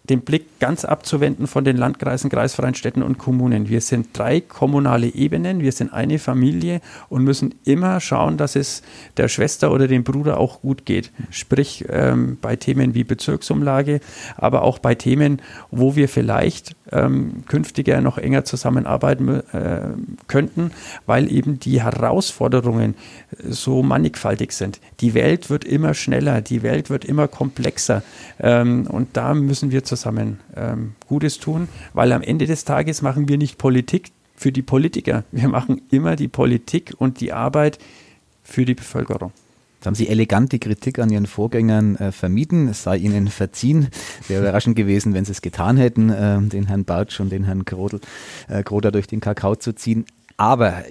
den Blick ganz abzuwenden von den Landkreisen, kreisfreien Städten und Kommunen. Wir sind drei kommunale Ebenen, wir sind eine Familie und müssen immer schauen, dass es der Schwester oder dem Bruder auch gut geht. Sprich ähm, bei Themen wie Bezirksumlage, aber auch bei Themen, wo wir vielleicht ähm, künftiger noch enger zusammenarbeiten äh, könnten, weil eben die Herausforderungen äh, so mannigfaltig sind. Die Welt wird immer schneller, die Welt wird immer komplexer ähm, und da müssen wir zusammen ähm, Gutes tun, weil am Ende des Tages machen wir nicht Politik für die Politiker, wir machen immer die Politik und die Arbeit für die Bevölkerung. Jetzt haben Sie elegant die Kritik an Ihren Vorgängern äh, vermieden. Es sei Ihnen verziehen. Wäre überraschend gewesen, wenn Sie es getan hätten, äh, den Herrn Bartsch und den Herrn Grodel, äh, Groder durch den Kakao zu ziehen. Aber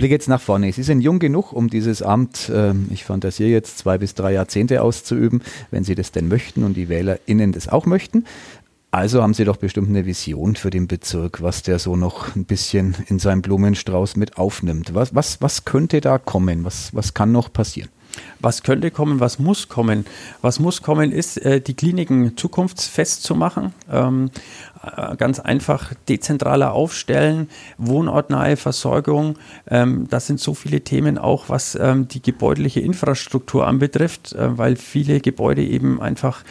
ich blicke jetzt nach vorne. Sie sind jung genug, um dieses Amt, äh, ich fantasiere jetzt, zwei bis drei Jahrzehnte auszuüben, wenn Sie das denn möchten und die WählerInnen das auch möchten. Also haben Sie doch bestimmt eine Vision für den Bezirk, was der so noch ein bisschen in seinem Blumenstrauß mit aufnimmt. Was, was, was könnte da kommen? Was, was kann noch passieren? Was könnte kommen, was muss kommen? Was muss kommen, ist, äh, die Kliniken zukunftsfest zu machen. Ähm, äh, ganz einfach dezentraler aufstellen, wohnortnahe Versorgung. Ähm, das sind so viele Themen auch, was ähm, die gebäudliche Infrastruktur anbetrifft, äh, weil viele Gebäude eben einfach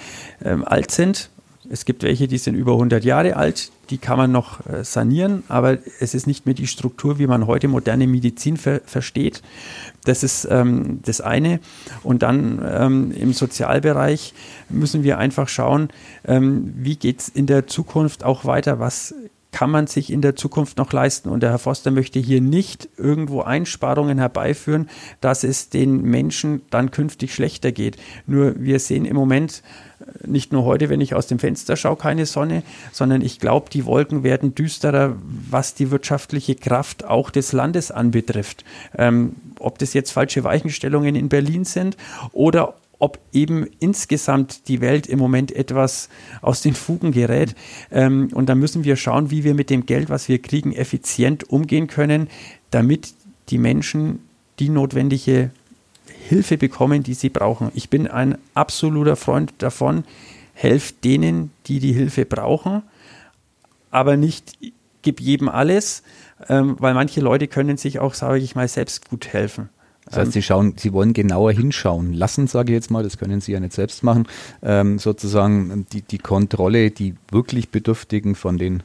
alt sind es gibt welche, die sind über 100 Jahre alt, die kann man noch äh, sanieren, aber es ist nicht mehr die Struktur, wie man heute moderne Medizin ver versteht. Das ist ähm, das eine. Und dann ähm, im Sozialbereich müssen wir einfach schauen, ähm, wie geht es in der Zukunft auch weiter, was kann man sich in der Zukunft noch leisten. Und der Herr Foster möchte hier nicht irgendwo Einsparungen herbeiführen, dass es den Menschen dann künftig schlechter geht. Nur wir sehen im Moment äh, nicht nur heute, wenn ich aus dem Fenster schaue, keine Sonne, sondern ich glaube, die Wolken werden düsterer, was die wirtschaftliche Kraft auch des Landes anbetrifft. Ähm, ob das jetzt falsche Weichenstellungen in Berlin sind oder ob eben insgesamt die Welt im Moment etwas aus den Fugen gerät. Ähm, und da müssen wir schauen, wie wir mit dem Geld, was wir kriegen, effizient umgehen können, damit die Menschen die notwendige Hilfe bekommen, die sie brauchen. Ich bin ein absoluter Freund davon, helft denen, die die Hilfe brauchen, aber nicht gib jedem alles, ähm, weil manche Leute können sich auch, sage ich mal, selbst gut helfen. Das heißt, Sie schauen, Sie wollen genauer hinschauen lassen, sage ich jetzt mal, das können Sie ja nicht selbst machen, ähm, sozusagen die, die Kontrolle, die wirklich Bedürftigen von den,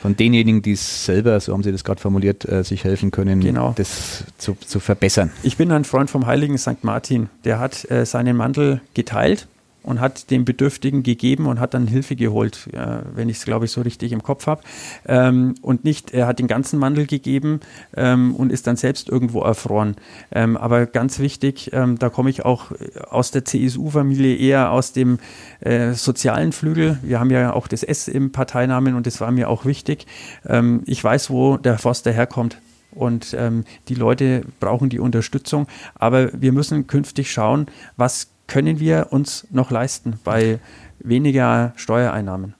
von denjenigen, die es selber, so haben Sie das gerade formuliert, äh, sich helfen können, genau. das zu, zu verbessern. Ich bin ein Freund vom heiligen St. Martin, der hat äh, seinen Mantel geteilt und hat dem Bedürftigen gegeben und hat dann Hilfe geholt, äh, wenn ich es, glaube ich, so richtig im Kopf habe. Ähm, und nicht, er hat den ganzen Mandel gegeben ähm, und ist dann selbst irgendwo erfroren. Ähm, aber ganz wichtig, ähm, da komme ich auch aus der CSU-Familie, eher aus dem äh, sozialen Flügel. Wir haben ja auch das S im Parteinamen und das war mir auch wichtig. Ähm, ich weiß, wo der Forster herkommt. Und ähm, die Leute brauchen die Unterstützung. Aber wir müssen künftig schauen, was können wir uns noch leisten bei weniger Steuereinnahmen.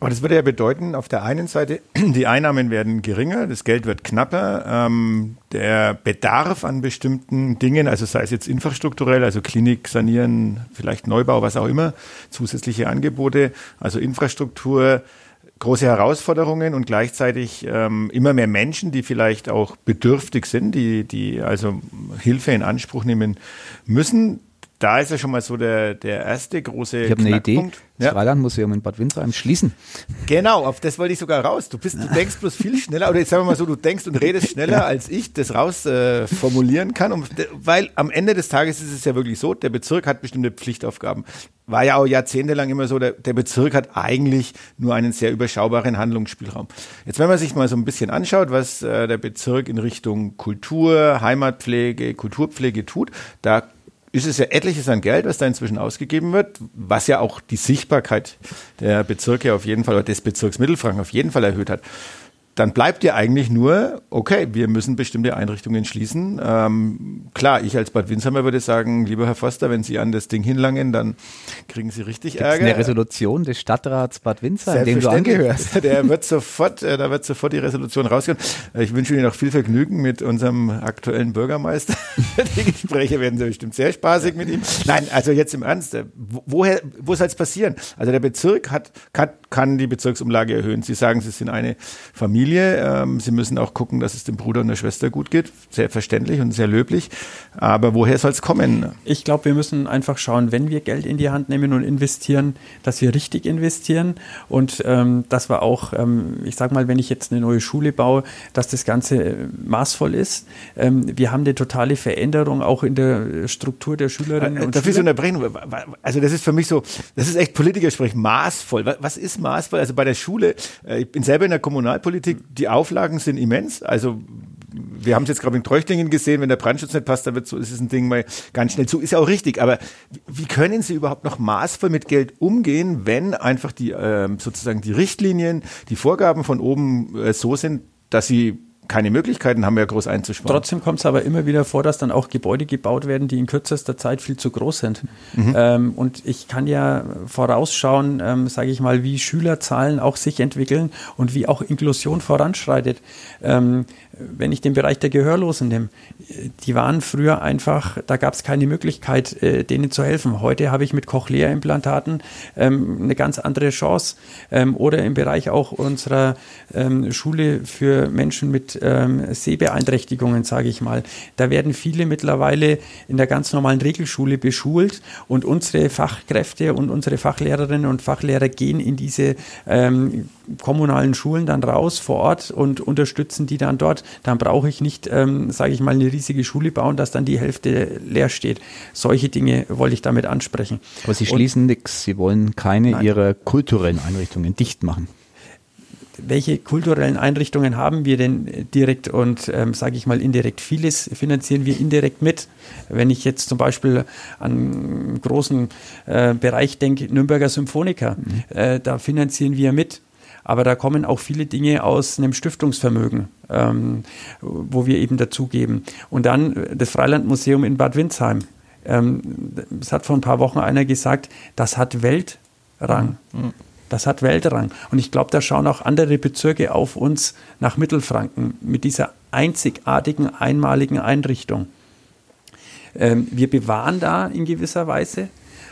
Aber das würde ja bedeuten, auf der einen Seite, <clears throat> die Einnahmen werden geringer, das Geld wird knapper, ähm, der Bedarf an bestimmten Dingen, also sei es jetzt infrastrukturell, also Klinik sanieren, vielleicht Neubau, was auch immer, zusätzliche Angebote, also Infrastruktur, große Herausforderungen und gleichzeitig ähm, immer mehr Menschen, die vielleicht auch bedürftig sind, die, die also Hilfe in Anspruch nehmen müssen da ist ja schon mal so der, der erste große Ich habe eine Idee. Das ja. Freilandmuseum in Bad Windsheim schließen. Genau, auf das wollte ich sogar raus. Du bist, du <laughs> denkst bloß viel schneller, oder jetzt sagen wir mal so, du denkst und redest schneller, als ich das raus äh, formulieren kann. Und, weil am Ende des Tages ist es ja wirklich so, der Bezirk hat bestimmte Pflichtaufgaben. War ja auch jahrzehntelang immer so, der, der Bezirk hat eigentlich nur einen sehr überschaubaren Handlungsspielraum. Jetzt, wenn man sich mal so ein bisschen anschaut, was äh, der Bezirk in Richtung Kultur, Heimatpflege, Kulturpflege tut, da ist es ja etliches an Geld, was da inzwischen ausgegeben wird, was ja auch die Sichtbarkeit der Bezirke auf jeden Fall oder des Bezirks Mittelfranken auf jeden Fall erhöht hat. Dann bleibt ja eigentlich nur, okay, wir müssen bestimmte Einrichtungen schließen. Ähm, klar, ich als Bad Windsheimer würde sagen, lieber Herr Forster, wenn Sie an das Ding hinlangen, dann kriegen Sie richtig Gibt's Ärger. eine Resolution des Stadtrats Bad Windsheim, dem du angehörst. <laughs> Der wird sofort, äh, da wird sofort die Resolution rausgehen. Äh, Ich wünsche Ihnen noch viel Vergnügen mit unserem aktuellen Bürgermeister. <laughs> Die Gespräche werden bestimmt sehr spaßig mit ihm. Nein, also jetzt im Ernst, äh, wo- woher, wo soll es passieren? Also der Bezirk hat, kann, kann die Bezirksumlage erhöhen. Sie sagen, Sie sind eine Familie. Ähm, Sie müssen auch gucken, dass es dem Bruder und der Schwester gut geht. Sehr verständlich und sehr löblich. Aber woher soll es kommen? Ich glaube, wir müssen einfach schauen, wenn wir Geld in die Hand nehmen und investieren, dass wir richtig investieren und ähm, dass wir auch, ähm, ich sage mal, wenn ich jetzt eine neue Schule baue, dass das Ganze äh, maßvoll ist. Ähm, wir haben eine totale Veränderung auch in der Struktur der Schülerinnen Äh, und Darf ich so Schüler. unterbrechen? Also das ist für mich so, das ist echt Politikersprech, maßvoll. Wa- Was ist maßvoll? Also bei der Schule, äh, ich bin selber in der Kommunalpolitik, die Auflagen sind immens. Also wir haben es jetzt gerade in Treuchtlingen gesehen, wenn der Brandschutz nicht passt, dann wird so, ist es ein Ding mal ganz schnell zu. Ist ja auch richtig, aber wie können Sie überhaupt noch maßvoll mit Geld umgehen, wenn einfach die ähm, sozusagen die Richtlinien, die Vorgaben von oben äh, so sind, dass Sie keine Möglichkeiten haben, mehr groß einzusparen? Trotzdem kommt es aber immer wieder vor, dass dann auch Gebäude gebaut werden, die in kürzester Zeit viel zu groß sind. Ähm, und ich kann ja vorausschauen, ähm, sage ich mal, wie Schülerzahlen auch sich entwickeln und wie auch Inklusion voranschreitet. Ähm, wenn ich den Bereich der Gehörlosen nehme, die waren früher einfach, da gab es keine Möglichkeit, äh, denen zu helfen. Heute habe ich mit Cochlea-Implantaten ähm, eine ganz andere Chance. Ähm, oder im Bereich auch unserer ähm, Schule für Menschen mit ähm, Sehbeeinträchtigungen, sage ich mal. Da werden viele mittlerweile in der ganz normalen Regelschule beschult und unsere Fachkräfte und unsere Fachlehrerinnen und Fachlehrer gehen in diese ähm, kommunalen Schulen dann raus vor Ort und unterstützen die dann dort. Dann brauche ich nicht, ähm, sage ich mal, eine riesige Schule bauen, dass dann die Hälfte leer steht. Solche Dinge wollte ich damit ansprechen. Aber Sie schließen nichts. Sie wollen keine Nein. Ihrer kulturellen Einrichtungen dicht machen. welche kulturellen Einrichtungen haben wir denn direkt und, ähm, sage ich mal, indirekt? Vieles finanzieren wir indirekt mit. Wenn ich jetzt zum Beispiel an einen großen äh, Bereich denke, Nürnberger Symphoniker, äh, da finanzieren wir mit. Aber da kommen auch viele Dinge aus einem Stiftungsvermögen, ähm, wo wir eben dazugeben. Und dann äh, das Freilandmuseum in Bad Windsheim. Ähm, es hat vor ein paar Wochen einer gesagt, das hat Weltrang. Das hat Weltrang. Und ich glaube, da schauen auch andere Bezirke auf uns nach Mittelfranken mit dieser einzigartigen, einmaligen Einrichtung. Ähm, wir bewahren da in gewisser Weise,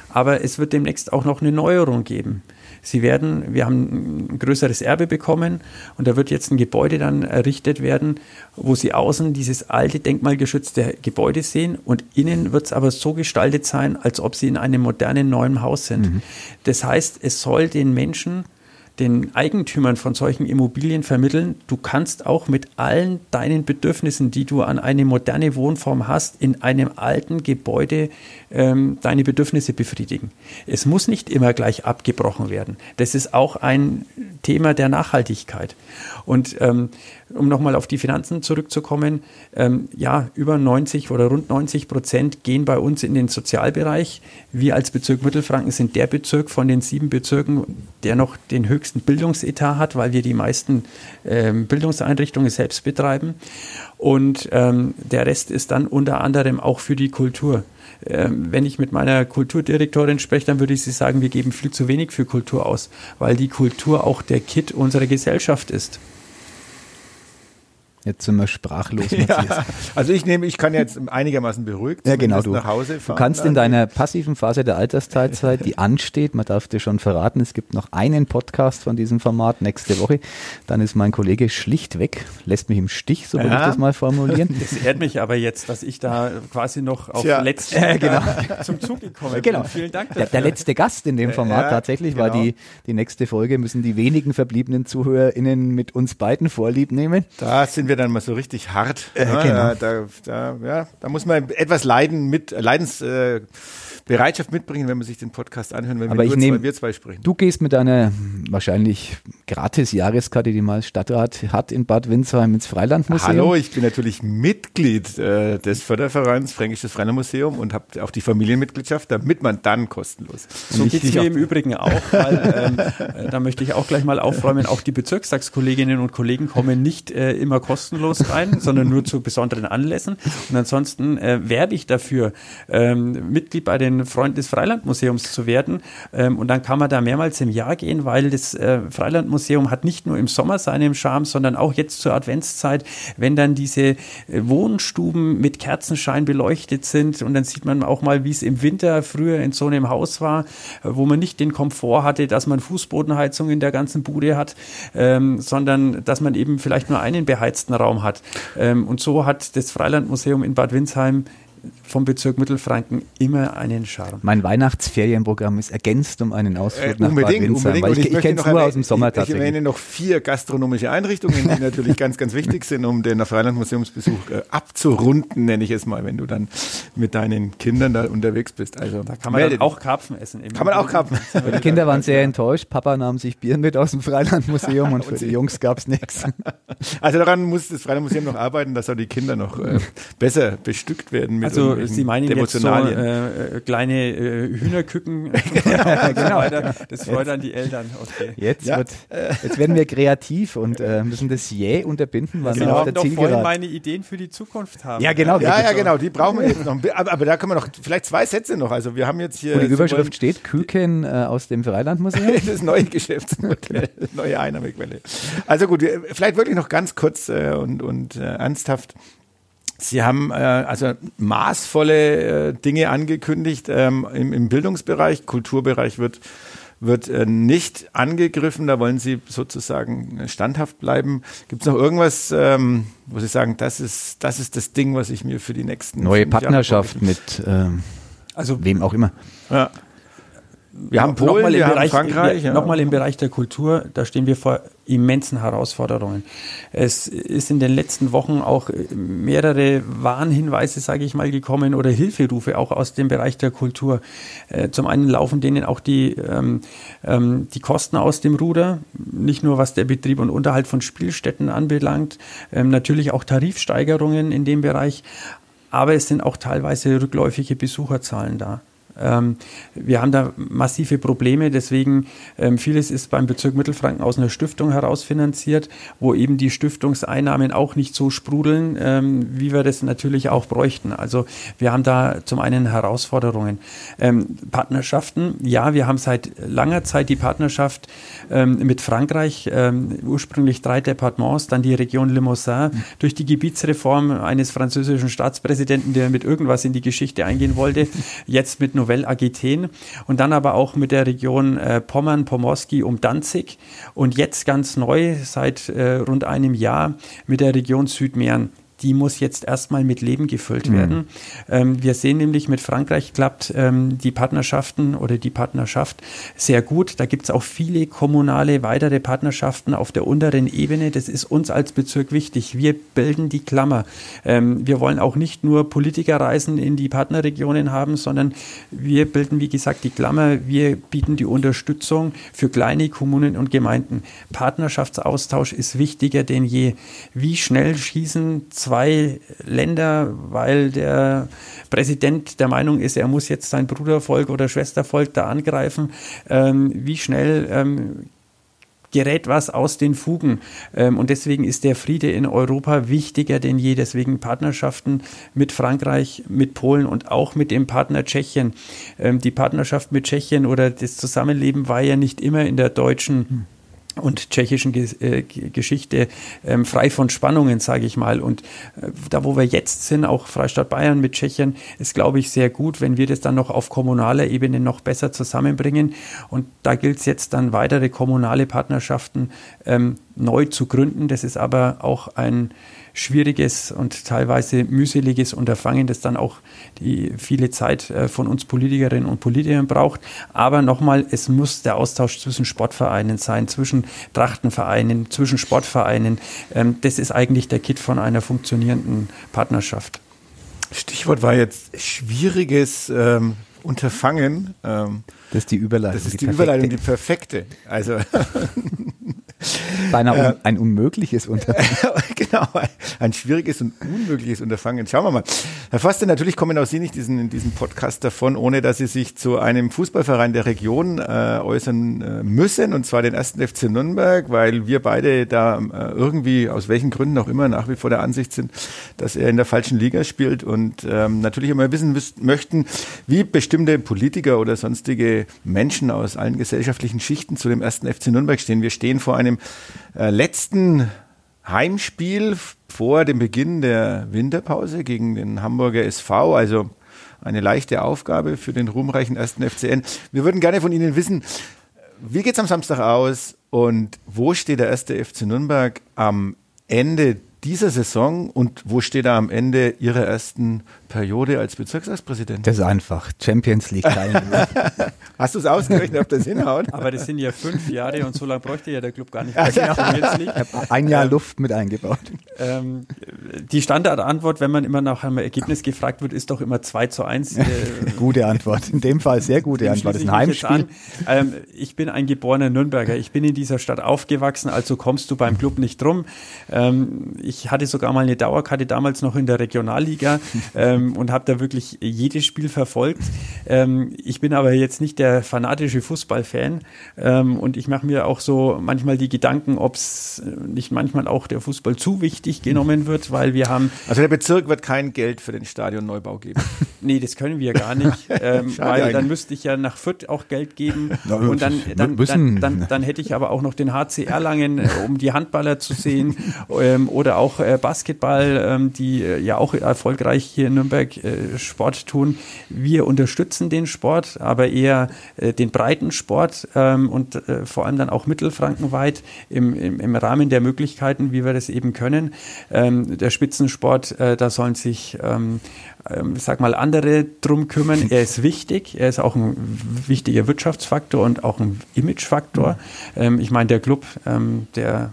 aber es wird demnächst auch noch eine Neuerung geben. Sie werden, wir haben ein größeres Erbe bekommen und da wird jetzt ein Gebäude dann errichtet werden, wo Sie außen dieses alte denkmalgeschützte Gebäude sehen und innen wird es aber so gestaltet sein, als ob Sie in einem modernen neuen Haus sind. Das heißt, es soll den Menschen den Eigentümern von solchen Immobilien vermitteln, du kannst auch mit allen deinen Bedürfnissen, die du an eine moderne Wohnform hast, in einem alten Gebäude ähm, deine Bedürfnisse befriedigen. Es muss nicht immer gleich abgebrochen werden. Das ist auch ein Thema der Nachhaltigkeit. Und ähm, um nochmal auf die Finanzen zurückzukommen, ähm, ja, über 90 oder rund 90 Prozent gehen bei uns in den Sozialbereich. Wir als Bezirk Mittelfranken sind der Bezirk von den sieben Bezirken, der noch den höchsten Bildungsetat hat, weil wir die meisten ähm, Bildungseinrichtungen selbst betreiben. Und ähm, der Rest ist dann unter anderem auch für die Kultur. Ähm, wenn ich mit meiner Kulturdirektorin spreche, dann würde ich sie sagen, wir geben viel zu wenig für Kultur aus, weil die Kultur auch der Kit unserer Gesellschaft ist. Jetzt sind wir sprachlos, <laughs> Matthias. Ja, also ich nehme, ich kann jetzt einigermaßen beruhigt Ja, genau. Du, nach Hause du fahren. kannst in deiner passiven Phase der Altersteilzeit, die ansteht, man darf dir schon verraten, es gibt noch einen Podcast von diesem Format nächste Woche. Dann ist mein Kollege schlicht weg, lässt mich im Stich, so würde Ja. ich das mal formulieren. Das ehrt mich aber jetzt, dass ich da quasi noch auf Tja. letzten Ja, genau. <laughs> zum Zug gekommen Genau. bin. Vielen Dank Der, dafür. der letzte Gast in dem Format Ja, tatsächlich war genau. die, die nächste Folge, müssen die wenigen verbliebenen ZuhörerInnen mit uns beiden vorlieb nehmen. Da sind wir dann mal so richtig hart. Äh, genau. da, da, ja, da muss man etwas Leiden mit Leidensbereitschaft äh, Bereitschaft mitbringen, wenn man sich den Podcast anhört, wenn Aber wir, ich nehm- zwei, wir zwei sprechen. Du gehst mit deiner wahrscheinlich gratis Jahreskarte, die man als Stadtrat hat in Bad Windsheim ins Freilandmuseum. Hallo, ich bin natürlich Mitglied äh, des Fördervereins Fränkisches Freilandmuseum und habe auch die Familienmitgliedschaft, damit man dann kostenlos. So geht es mir im Übrigen auch, weil ähm, äh, da möchte ich auch gleich mal aufräumen, auch die Bezirkstagskolleginnen und Kollegen kommen nicht äh, immer kostenlos rein, sondern nur zu besonderen Anlässen. Und ansonsten äh, werbe ich dafür, ähm, Mitglied bei den Freunden des Freilandmuseums zu werden. Ähm, und dann kann man da mehrmals im Jahr gehen, weil das äh, Freilandmuseum hat nicht nur im Sommer seinen Charme, sondern auch jetzt zur Adventszeit, wenn dann diese äh, Wohnstuben mit Kerzenschein beleuchtet sind und dann sieht man auch mal, wie es im Winter früher in so einem Haus war, äh, wo man nicht den Komfort hatte, dass man Fußbodenheizung in der ganzen Bude hat, ähm, sondern dass man eben vielleicht nur einen beheizten Raum hat. Ähm, und so hat das Freilandmuseum in Bad Windsheim vom Bezirk Mittelfranken immer einen Charme. Mein Weihnachtsferienprogramm ist ergänzt um einen Ausflug Äh, nach Bad unbedingt, Windsheim, unbedingt. ich, ich möchte kenne es nur aus dem Sommer ich, Ich tatsächlich. erwähne noch vier gastronomische Einrichtungen, die natürlich ganz, ganz wichtig sind, um den Freilandmuseumsbesuch äh, abzurunden, nenne ich es mal, wenn du dann mit deinen Kindern da unterwegs bist. Also Da kann man auch Karpfen essen. kann man auch. Karpfen. Die Kinder waren sehr enttäuscht. Papa nahm sich Bier mit aus dem Freilandmuseum und für die Jungs gab es nichts. <laughs> Also daran muss das Freilandmuseum noch arbeiten, dass auch die Kinder noch äh, besser bestückt werden mit Also Sie meinen jetzt so äh, äh, kleine äh, Hühnerküken ja, <laughs> <laughs> genau. Das freut dann die Eltern. Okay. Jetzt, Ja. wird, jetzt werden wir kreativ und äh, müssen das jäh unterbinden, was Sie wir Genau. auf der doch vorhin Zielgerade. meine Ideen für die Zukunft haben. Ja, genau. ja, ja, genau, die brauchen wir jetzt noch. <laughs> Aber, aber da können wir noch vielleicht zwei Sätze noch. Also wir haben jetzt hier Wo die Überschrift steht, Küken äh, aus dem Freilandmuseum. das neue Geschäftsmodell, neue Einnahmequelle. Also gut, wir- vielleicht wirklich noch ganz kurz äh, und, und äh, ernsthaft. Sie haben äh, also maßvolle äh, Dinge angekündigt ähm, im, im Bildungsbereich, Kulturbereich wird wird äh, nicht angegriffen, da wollen Sie sozusagen standhaft bleiben. Gibt es noch irgendwas, ähm, wo Sie sagen, das ist, das ist das Ding, was ich mir für die nächsten Neue Partnerschaft mit ähm, Also wem auch immer. Ja. Wir haben Polen, mal im wir haben Bereich, Frankreich. ja. Nochmal im Bereich der Kultur, da stehen wir vor immensen Herausforderungen. Es ist in den letzten Wochen auch mehrere Warnhinweise, sage ich mal, gekommen oder Hilferufe auch aus dem Bereich der Kultur. Äh, Zum einen laufen denen auch die, ähm, ähm, die Kosten aus dem Ruder, nicht nur was der Betrieb und Unterhalt von Spielstätten anbelangt, ähm, natürlich auch Tarifsteigerungen in dem Bereich, aber es sind auch teilweise rückläufige Besucherzahlen da. Ähm, wir haben da massive Probleme, deswegen ähm, vieles ist beim Bezirk Mittelfranken aus einer Stiftung heraus finanziert, wo eben die Stiftungseinnahmen auch nicht so sprudeln, ähm, wie wir das natürlich auch bräuchten. Also wir haben da zum einen Herausforderungen. Partnerschaften, ja, wir haben seit langer Zeit die Partnerschaft mit Frankreich, ursprünglich drei Departements, dann die Region Limousin, durch die Gebietsreform eines französischen Staatspräsidenten, der mit irgendwas in die Geschichte eingehen wollte, <laughs> jetzt mit Nouvelle Aquitaine und dann aber auch mit der Region äh, Pommern, Pomorski um Danzig und jetzt ganz neu seit äh, rund einem Jahr mit der Region Südmähren. Die muss jetzt erstmal mit Leben gefüllt werden. Ähm, wir sehen nämlich, mit Frankreich klappt ähm, die Partnerschaften oder die Partnerschaft sehr gut. Da gibt es auch viele kommunale weitere Partnerschaften auf der unteren Ebene. Das ist uns als Bezirk wichtig. Wir bilden die Klammer. Ähm, wir wollen auch nicht nur Politikerreisen in die Partnerregionen haben, sondern wir bilden, wie gesagt, die Klammer. Wir bieten die Unterstützung für kleine Kommunen und Gemeinden. Partnerschaftsaustausch ist wichtiger denn je. Wie schnell schießen zwei Länder, weil der Präsident der Meinung ist, er muss jetzt sein Brudervolk oder Schwestervolk da angreifen, ähm, wie schnell ähm, gerät was aus den Fugen. Ähm, und deswegen ist der Friede in Europa wichtiger denn je. Deswegen Partnerschaften mit Frankreich, mit Polen und auch mit dem Partner Tschechien. Ähm, die Partnerschaft mit Tschechien oder das Zusammenleben war ja nicht immer in der deutschen und tschechischen äh, Geschichte ähm, frei von Spannungen, sage ich mal. Und äh, da, wo wir jetzt sind, auch Freistaat Bayern mit Tschechien, ist, glaube ich, sehr gut, wenn wir das dann noch auf kommunaler Ebene noch besser zusammenbringen. Und da gilt es jetzt dann weitere kommunale Partnerschaften ähm, neu zu gründen. Das ist aber auch ein schwieriges und teilweise mühseliges Unterfangen, das dann auch die viele Zeit äh, von uns Politikerinnen und Politikern braucht. Aber nochmal, es muss der Austausch zwischen Sportvereinen sein, zwischen Trachtenvereinen, zwischen Sportvereinen. Ähm, das ist eigentlich der Kit von einer funktionierenden Partnerschaft. Stichwort war jetzt schwieriges ähm, Unterfangen. Ähm, das ist die Überleitung. Das ist die, die Überleitung, die perfekte. Also <laughs> Beinahe un ein unmögliches Unterfangen. <laughs> genau, ein schwieriges und unmögliches Unterfangen. Schauen wir mal. Herr Foster, natürlich kommen auch Sie nicht diesen, in diesem Podcast davon, ohne dass Sie sich zu einem Fußballverein der Region äh, äußern äh, müssen, und zwar den ersten FC Nürnberg, weil wir beide da äh, irgendwie, aus welchen Gründen auch immer, nach wie vor der Ansicht sind, dass er in der falschen Liga spielt und ähm, natürlich immer wissen möchten, wie bestimmte Politiker oder sonstige Menschen aus allen gesellschaftlichen Schichten zu dem ersten FC Nürnberg stehen. Wir stehen vor einem äh, letzten Heimspiel vor dem Beginn der Winterpause gegen den Hamburger SV. Also eine leichte Aufgabe für den ruhmreichen ersten FCN. Wir würden gerne von Ihnen wissen, wie geht es am Samstag aus und wo steht der erste FC Nürnberg am Ende dieser Saison und wo steht er am Ende Ihrer ersten Periode als Bezirksratspräsident? Das ist einfach. Champions League Teilnehmer. <laughs> Hast du es ausgerechnet, ob das hinhaut? Aber das sind ja fünf Jahre und so lange bräuchte ja der Club gar nicht. Mehr <laughs> genau. Ich habe ein Jahr ähm, Luft mit eingebaut. Ähm, die Standardantwort, wenn man immer nach einem Ergebnis gefragt wird, ist doch immer 2 zu 1. Äh, <laughs> gute Antwort. In dem Fall sehr gute Antwort. Das ist ein Heimspiel. Ähm, ich bin ein geborener Nürnberger. Ich bin in dieser Stadt aufgewachsen, also kommst du beim Club nicht drum. Ähm, ich hatte sogar mal eine Dauerkarte damals noch in der Regionalliga. <laughs> Ähm, und habe da wirklich jedes Spiel verfolgt. Ähm, ich bin aber jetzt nicht der fanatische Fußballfan ähm, und ich mache mir auch so manchmal die Gedanken, ob es nicht manchmal auch der Fußball zu wichtig genommen wird, weil wir haben. Also der Bezirk wird kein Geld für den Stadionneubau geben. <laughs> nee, das können wir gar nicht, <laughs> ähm, weil eigentlich. dann müsste ich ja nach Fürth auch Geld geben Na, und dann, dann, dann, dann, dann, hätte ich aber auch noch den HC Erlangen, äh, um die Handballer zu sehen ähm, oder auch äh, Basketball, ähm, die äh, ja auch erfolgreich hier in Nürnberg äh, Sport tun. Wir unterstützen den Sport, aber eher den breiten Sport ähm, und vor allem dann auch mittelfrankenweit im, im, im, Rahmen der Möglichkeiten, wie wir das eben können. Ähm, der Spitzensport, da sollen sich ich sag mal, andere drum kümmern. Er ist wichtig, er ist auch ein wichtiger Wirtschaftsfaktor und auch ein Imagefaktor. Ähm, ich meine, der Club, der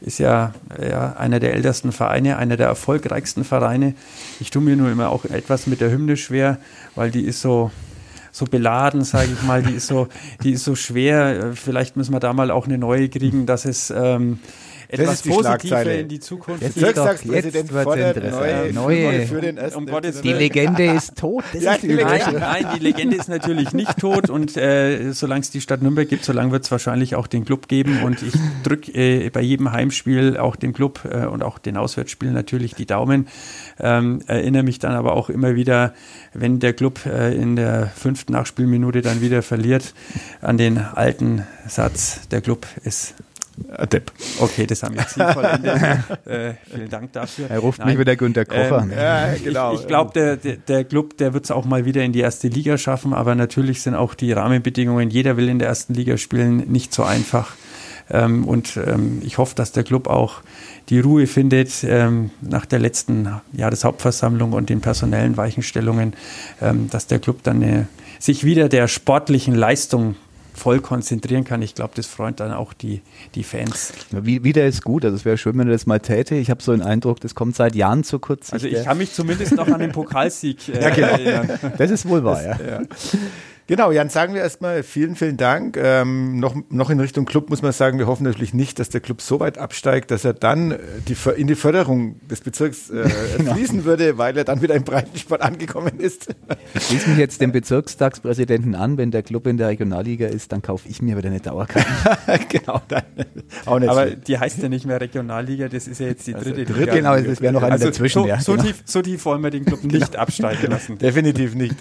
ist ja, ja einer der ältesten Vereine, einer der erfolgreichsten Vereine. Ich tue mir nur immer auch etwas mit der Hymne schwer, weil die ist so, so beladen, sage ich mal, die ist so, die ist so schwer. Vielleicht müssen wir da mal auch eine neue kriegen, dass es ähm, etwas Positives in die Zukunft. Jetzt, Bezirkstagspräsident fordert neue, neue für den ersten. Um die Legende ist tot. Ja, ist die nein, nein, die Legende ist natürlich nicht tot und äh, solange es die Stadt Nürnberg gibt, solange wird es wahrscheinlich auch den Club geben und ich drücke äh, bei jedem Heimspiel auch dem Club äh, und auch den Auswärtsspielen natürlich die Daumen. Ähm, erinnere mich dann aber auch immer wieder, wenn der Club äh, in der fünften Nachspielminute dann wieder verliert, an den alten Satz, der Club ist Depp. Okay, das haben wir jetzt hier vollendet. <laughs> äh, vielen Dank dafür. Er ruft Nein. mich wieder Günter Kocher. Ähm, ja, genau. Ich, ich glaube, der, der, der, Club, der wird es auch mal wieder in die erste Liga schaffen, aber natürlich sind auch die Rahmenbedingungen, jeder will in der ersten Liga spielen, nicht so einfach. Ähm, und ähm, ich hoffe, dass der Club auch die Ruhe findet ähm, nach der letzten Jahreshauptversammlung und den personellen Weichenstellungen, ähm, dass der Club dann eine, sich wieder der sportlichen Leistung voll konzentrieren kann. Ich glaube, das freut dann auch die, die Fans. Wie, wieder ist gut. Also es wäre schön, wenn er das mal täte. Ich habe so den Eindruck, das kommt seit Jahren zu kurz. Also ich kann mich zumindest noch an den Pokalsieg <laughs> äh, ja, genau. erinnern. Das ist wohl wahr, das, ja. ja. Genau, Jan, sagen wir erstmal vielen, vielen Dank. Ähm, noch, noch in Richtung Club muss man sagen, wir hoffen natürlich nicht, dass der Club so weit absteigt, dass er dann äh, die, in die Förderung des Bezirks äh, <laughs> genau. fließen würde, weil er dann wieder im Breitensport angekommen ist. Ich schließe mich jetzt dem Bezirkstagspräsidenten an, wenn der Club in der Regionalliga ist, dann kaufe ich mir wieder eine Dauerkarte. <laughs> genau, dann <laughs> auch nicht. Aber die heißt ja nicht mehr Regionalliga, das ist ja jetzt die also dritte also, Liga. Genau, das wäre noch eine also dazwischen. So, ja, so, genau. tief, so tief wollen wir den Club nicht genau. absteigen lassen. Definitiv nicht.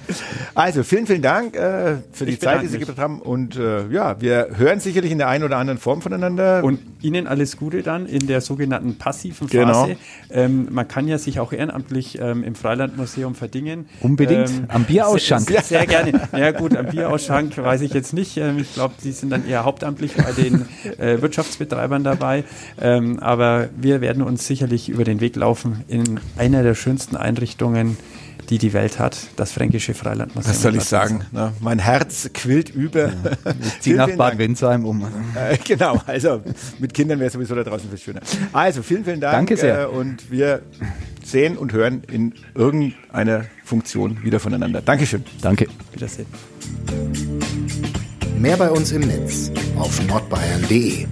Also vielen, vielen Dank. Äh, äh, für die Zeit, die Sie gebracht haben. Und äh, ja, wir hören sicherlich in der einen oder anderen Form voneinander. Und Ihnen alles Gute dann in der sogenannten passiven. Phase. Genau. Ähm, man kann ja sich auch ehrenamtlich ähm, im Freilandmuseum verdingen. Unbedingt. Ähm, am Bierausschank. Sehr, sehr, gerne. <laughs> Ja gut, am Bierausschank weiß ich jetzt nicht. Ähm, ich glaube, die sind dann eher hauptamtlich bei den äh, Wirtschaftsbetreibern dabei. Ähm, aber wir werden uns sicherlich über den Weg laufen in einer der schönsten Einrichtungen die die Welt hat, das Fränkische Freilandmuseum. Was soll ich sagen? Ne? Mein Herz quillt über. Ja. Ich ziehe nach Bad Windsheim um. Äh, genau, also mit Kindern wäre es sowieso da draußen viel schöner. Also vielen, vielen Dank. Danke sehr. Äh, und wir sehen und hören in irgendeiner Funktion wieder voneinander. Dankeschön. Danke. Wiedersehen. Mehr bei uns im Netz auf nordbayern.de.